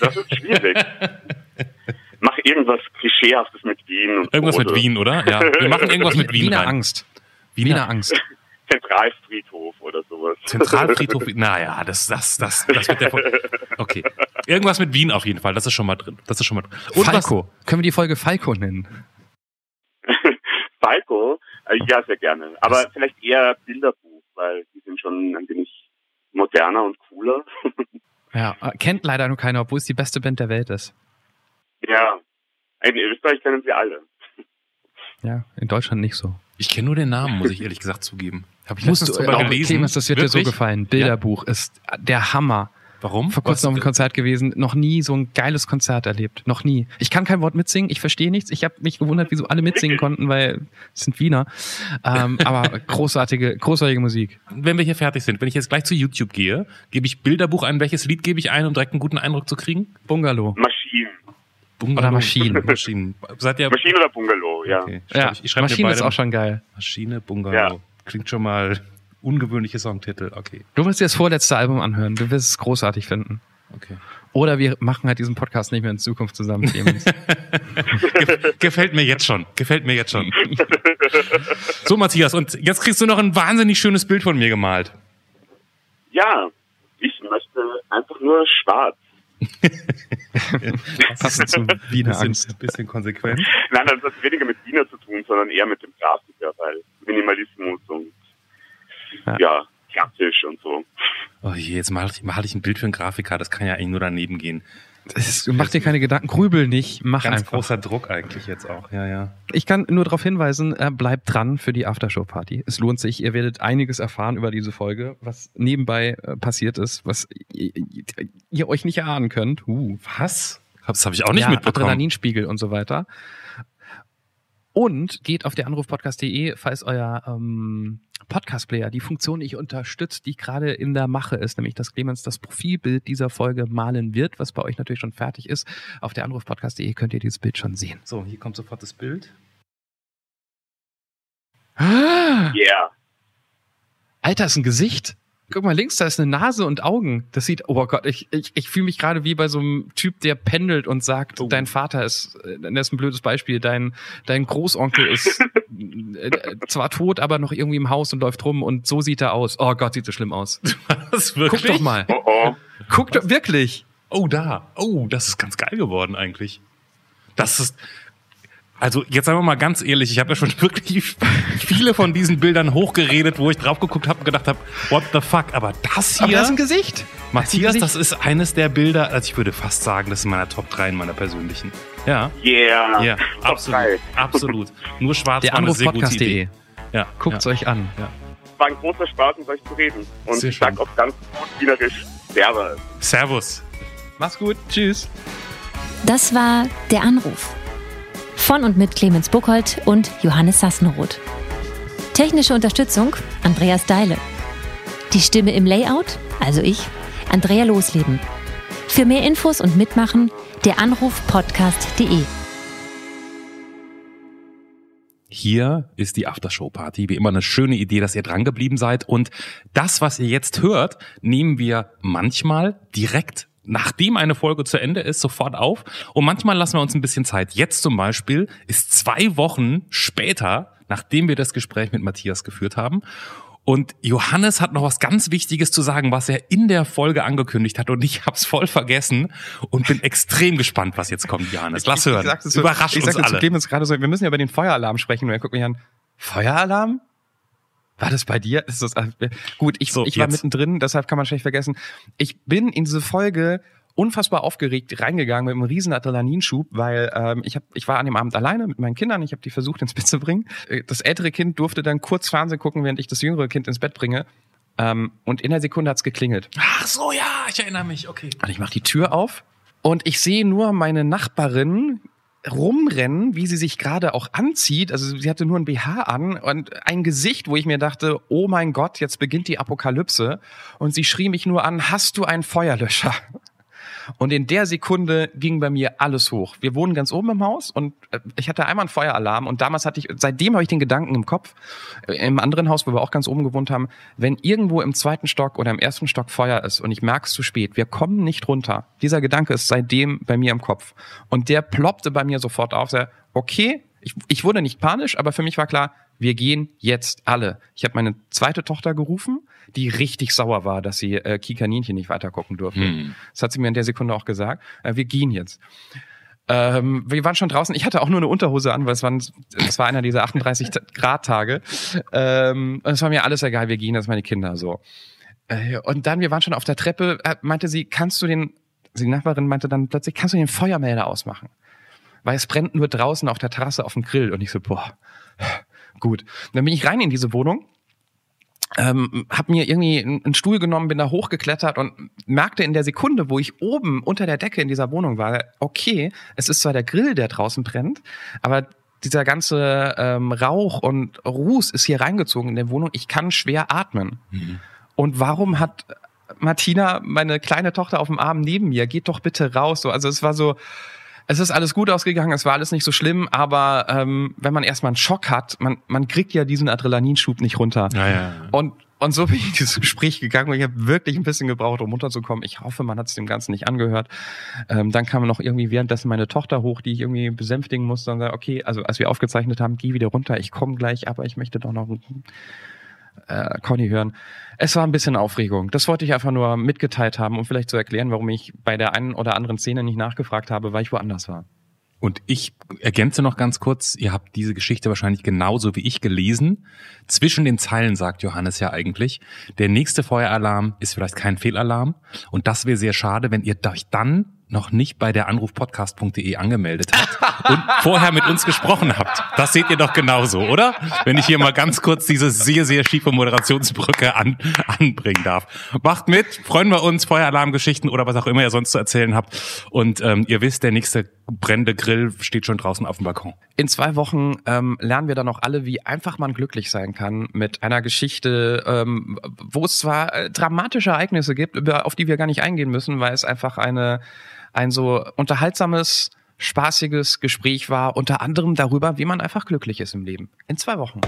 Speaker 4: das ist schwierig. Mach irgendwas Klischeehaftes mit Wien. Und
Speaker 1: Irgendwas
Speaker 4: so,
Speaker 1: mit? Wien, oder? Ja, wir machen irgendwas mit Wien
Speaker 2: Wiener
Speaker 1: rein.
Speaker 2: Angst.
Speaker 1: Wiener,
Speaker 2: Wiener Angst.
Speaker 4: Zentralfriedhof oder sowas.
Speaker 1: Zentralfriedhof. naja, das, das, das, das wird der Folge. Okay. Irgendwas mit Wien auf jeden Fall. Das ist schon mal drin. Das ist schon mal drin. Und was-
Speaker 2: Falco. Können wir die Folge Falco nennen?
Speaker 4: Falco, äh, ja, sehr gerne. Aber vielleicht eher Bilderbuch, weil die sind schon ein wenig moderner und cooler.
Speaker 2: Ja, äh, kennt leider nur keiner, obwohl es die beste Band der Welt ist.
Speaker 4: ja, in Österreich kennen sie alle.
Speaker 2: Ja, in Deutschland nicht so.
Speaker 1: Ich kenne nur den Namen, muss ich ehrlich gesagt zugeben. Habe ich
Speaker 2: Musst
Speaker 1: letztens
Speaker 2: du,
Speaker 1: drüber
Speaker 2: äh,
Speaker 1: gelesen.
Speaker 2: Clemens, das wird dir so
Speaker 1: Wirklich?
Speaker 2: gefallen. Bilderbuch ist der Hammer.
Speaker 1: Warum?
Speaker 2: Vor kurzem auf einem Konzert gewesen, noch nie so ein geiles Konzert erlebt. Noch nie. Ich kann kein Wort mitsingen, ich verstehe nichts. Ich habe mich gewundert, wieso alle mitsingen konnten, weil es sind Wiener. Ähm, aber großartige, großartige Musik.
Speaker 1: wenn wir hier fertig sind, wenn ich jetzt gleich zu YouTube gehe, gebe ich Bilderbuch ein, welches Lied gebe ich ein, um direkt einen guten Eindruck zu kriegen?
Speaker 2: Bungalow.
Speaker 4: Maschinen.
Speaker 1: Bungalow.
Speaker 2: Oder Maschinen.
Speaker 1: Maschinen. Seid ihr?
Speaker 4: Maschinen oder Bungalow, ja.
Speaker 1: Okay. Ich schreibe,
Speaker 2: Ja,
Speaker 1: ich schreibe mir
Speaker 2: Maschine
Speaker 1: beide
Speaker 2: ist auch schon geil.
Speaker 1: Maschine, Bungalow.
Speaker 4: Ja.
Speaker 1: Klingt schon mal ungewöhnliche Songtitel. Okay.
Speaker 2: Du wirst dir das vorletzte Album anhören. Du wirst es großartig finden.
Speaker 1: okay.
Speaker 2: Oder wir machen halt diesen Podcast nicht mehr in Zukunft zusammen,
Speaker 1: Gefällt mir jetzt schon. Gefällt mir jetzt schon. So, Matthias, und jetzt kriegst du noch ein wahnsinnig schönes Bild von mir gemalt.
Speaker 4: Ja, ich möchte einfach nur schwarz.
Speaker 2: Passend zu Wiener
Speaker 1: bisschen,
Speaker 2: Angst.
Speaker 1: bisschen konsequent.
Speaker 4: Nein, das hat weniger mit Wiener zu tun, sondern eher mit dem Grafiker, weil Minimalismus und
Speaker 2: Ja.
Speaker 4: ja, klassisch und so.
Speaker 1: Oh je, jetzt mal ich, mal ich ein Bild für einen Grafiker, das kann ja eigentlich nur daneben gehen.
Speaker 2: Es- Mach dir keine Gedanken, grübel nicht, mach
Speaker 1: Ganz
Speaker 2: einfach.
Speaker 1: großer Druck eigentlich jetzt auch, ja, ja.
Speaker 2: Ich kann nur darauf hinweisen, äh, bleibt dran für die Aftershow-Party. Es lohnt sich. Ihr werdet einiges erfahren über diese Folge, was nebenbei äh, passiert ist, was ihr, ihr euch nicht erahnen könnt. Uh.
Speaker 1: Was? Das habe ich auch nicht
Speaker 2: ja,
Speaker 1: mitbekommen.
Speaker 2: Adrenalinspiegel und so weiter. Und geht auf der Anrufpodcast.de, falls euer ähm, Podcast-Player die Funktion nicht unterstützt, die gerade in der Mache ist, nämlich dass Clemens das Profilbild dieser Folge malen wird, was bei euch natürlich schon fertig ist. Auf der Anrufpodcast.de könnt ihr dieses Bild schon sehen.
Speaker 1: So, hier kommt sofort das Bild.
Speaker 2: Ah,
Speaker 4: Yeah.
Speaker 2: Alter, ist ein Gesicht. Guck mal, links, da ist eine Nase und Augen. Das sieht, oh Gott, ich, ich, ich fühle mich gerade wie bei so einem Typ, der pendelt und sagt,
Speaker 1: Oh.
Speaker 2: dein Vater ist, äh, das ist ein blödes Beispiel, dein, dein Großonkel ist äh, zwar tot, aber noch irgendwie im Haus und läuft rum und so sieht er aus. Oh Gott, sieht so schlimm aus.
Speaker 1: Was, wirklich?
Speaker 2: Guck doch mal.
Speaker 4: Oh oh.
Speaker 2: Guck doch, wirklich.
Speaker 1: Oh, da. Oh, das ist ganz geil geworden eigentlich. Das ist. Also jetzt sagen wir mal ganz ehrlich, ich habe ja schon wirklich viele von diesen Bildern hochgeredet, wo ich drauf geguckt habe und gedacht habe, what the fuck? Aber das
Speaker 2: Aber
Speaker 1: hier,
Speaker 2: das ist ein Gesicht.
Speaker 1: Matthias,
Speaker 2: Gesicht.
Speaker 1: das ist eines der Bilder, also ich würde fast sagen, das ist in meiner Top 3 in meiner persönlichen. Ja,
Speaker 4: Yeah.
Speaker 1: ja,
Speaker 4: Top
Speaker 1: absolut,
Speaker 4: drei.
Speaker 1: absolt. Nur schwarz
Speaker 2: Der
Speaker 1: war eine sehr gute. Idee. Ja,
Speaker 2: Guckt's
Speaker 1: ja.
Speaker 2: euch an.
Speaker 4: War ein großer Spaß, mit euch zu reden. Und
Speaker 1: Sehr
Speaker 4: ich sag auch ganz gut wienerisch Servus.
Speaker 1: Servus.
Speaker 2: Mach's gut. Tschüss.
Speaker 3: Das war Der Anruf. Von und mit Clemens Buchholz und Johannes Sassenroth. Technische Unterstützung Andreas Deile. Die Stimme im Layout, also ich, Andrea Losleben. Für mehr Infos und Mitmachen der Anrufpodcast.de.
Speaker 1: Hier ist die Aftershow-Party. Wie immer eine schöne Idee, dass ihr dran geblieben seid. Und das, was ihr jetzt hört, nehmen wir manchmal direkt nachdem eine Folge zu Ende ist, sofort auf. Und manchmal lassen wir uns ein bisschen Zeit. Jetzt zum Beispiel ist zwei Wochen später, nachdem wir das Gespräch mit Matthias geführt haben. Und Johannes hat noch was ganz Wichtiges zu sagen, was er in der Folge angekündigt hat. Und ich hab's voll vergessen und bin extrem gespannt, was jetzt kommt, Johannes. Lass hören.
Speaker 2: Ich sagte zu,
Speaker 1: Überrasch
Speaker 2: ich
Speaker 1: uns
Speaker 2: sagte zu
Speaker 1: alle.
Speaker 2: Clemens gerade so, wir müssen ja über den Feueralarm sprechen. Und er guckt mich an, Feueralarm? War das bei dir? Ist das, äh, gut, ich,
Speaker 1: So,
Speaker 2: ich war
Speaker 1: jetzt.
Speaker 2: mittendrin, deshalb kann man schlecht vergessen. Ich bin in diese Folge unfassbar aufgeregt reingegangen mit einem riesen Adrenalinschub, weil ähm, ich hab, ich war an dem Abend alleine mit meinen Kindern, ich habe die versucht ins Bett zu bringen. Äh, Das ältere Kind durfte dann kurz Fernsehen gucken, während ich das jüngere Kind ins Bett bringe. Ähm, und in der Sekunde hat's geklingelt.
Speaker 1: Ach so, ja, ich erinnere mich. Okay.
Speaker 2: Und ich mache die Tür auf und ich sehe nur meine Nachbarin rumrennen, wie sie sich gerade auch anzieht. Also sie hatte nur ein BH an und ein Gesicht, wo ich mir dachte, oh mein Gott, jetzt beginnt die Apokalypse. Und sie schrie mich nur an, hast du einen Feuerlöscher? Und in der Sekunde ging bei mir alles hoch. Wir wohnen ganz oben im Haus und äh, ich hatte einmal einen Feueralarm und damals hatte ich, seitdem habe ich den Gedanken im Kopf, äh, im anderen Haus, wo wir auch ganz oben gewohnt haben, wenn irgendwo im zweiten Stock oder im ersten Stock Feuer ist und ich merke es zu spät, wir kommen nicht runter. Dieser Gedanke ist seitdem bei mir im Kopf. Und der ploppte bei mir sofort auf, okay, ich, ich wurde nicht panisch, aber für mich war klar, wir gehen jetzt alle. Ich habe meine zweite Tochter gerufen, die richtig sauer war, dass sie äh, Kikaninchen nicht weiter gucken durfte.
Speaker 1: Hm.
Speaker 2: Das hat sie mir in der Sekunde auch gesagt. Äh, wir gehen jetzt. Ähm, wir waren schon draußen. Ich hatte auch nur eine Unterhose an, weil es, waren, es war einer dieser 38 Ta- Grad Tage. Ähm, und es war mir alles egal. Wir gehen, das meine Kinder so. Äh, und dann, wir waren schon auf der Treppe. Äh, meinte sie, kannst du den? Die Nachbarin meinte dann plötzlich, kannst du den Feuermelder ausmachen? Weil es brennt nur draußen auf der Terrasse auf dem Grill. Und ich so, boah, gut. Und dann bin ich rein in diese Wohnung ähm, habe mir irgendwie einen Stuhl genommen, bin da hochgeklettert und merkte in der Sekunde, wo ich oben unter der Decke in dieser Wohnung war, okay, es ist zwar der Grill, der draußen brennt, aber dieser ganze ähm, Rauch und Ruß ist hier reingezogen in der Wohnung. Ich kann schwer atmen. Und warum hat Martina, meine kleine Tochter, auf dem Arm neben mir, geht doch bitte raus. So, also es war so, es ist alles gut ausgegangen, es war alles nicht so schlimm, aber ähm, wenn man erstmal einen Schock hat, man, man kriegt ja diesen Adrenalinschub nicht runter.
Speaker 1: Ja, ja.
Speaker 2: Und, Und so bin ich in dieses Gespräch gegangen und ich habe wirklich ein bisschen gebraucht, um runterzukommen. Ich hoffe, man hat es dem Ganzen nicht angehört. Ähm, dann kam noch irgendwie währenddessen meine Tochter hoch, die ich irgendwie besänftigen musste und sagte, okay, also als wir aufgezeichnet haben, geh wieder runter, ich komme gleich, aber ich möchte doch noch äh, Conny hören. Es war ein bisschen Aufregung. Das wollte ich einfach nur mitgeteilt haben, um vielleicht zu erklären, warum ich bei der einen oder anderen Szene nicht nachgefragt habe, weil ich woanders war.
Speaker 1: Und ich ergänze noch ganz kurz, ihr habt diese Geschichte wahrscheinlich genauso wie ich gelesen. Zwischen den Zeilen sagt Johannes ja eigentlich, der nächste Feueralarm ist vielleicht kein Fehlalarm. Und das wäre sehr schade, wenn ihr euch dann noch nicht bei der anrufpodcast.de angemeldet habt und vorher mit uns gesprochen habt. Das seht ihr doch genauso, oder? Wenn ich hier mal ganz kurz diese sehr, sehr schiefe Moderationsbrücke an, anbringen darf. Macht mit, freuen wir uns, Feueralarmgeschichten oder was auch immer ihr sonst zu erzählen habt. Und ähm, ihr wisst, der nächste brennende Grill steht schon draußen auf dem Balkon.
Speaker 2: In zwei Wochen ähm, lernen wir dann auch alle, wie einfach man glücklich sein kann mit einer Geschichte, ähm, wo es zwar äh, dramatische Ereignisse gibt, auf die wir gar nicht eingehen müssen, weil es einfach eine ein so unterhaltsames, spaßiges Gespräch war, unter anderem darüber, wie man einfach glücklich ist im Leben. In zwei Wochen.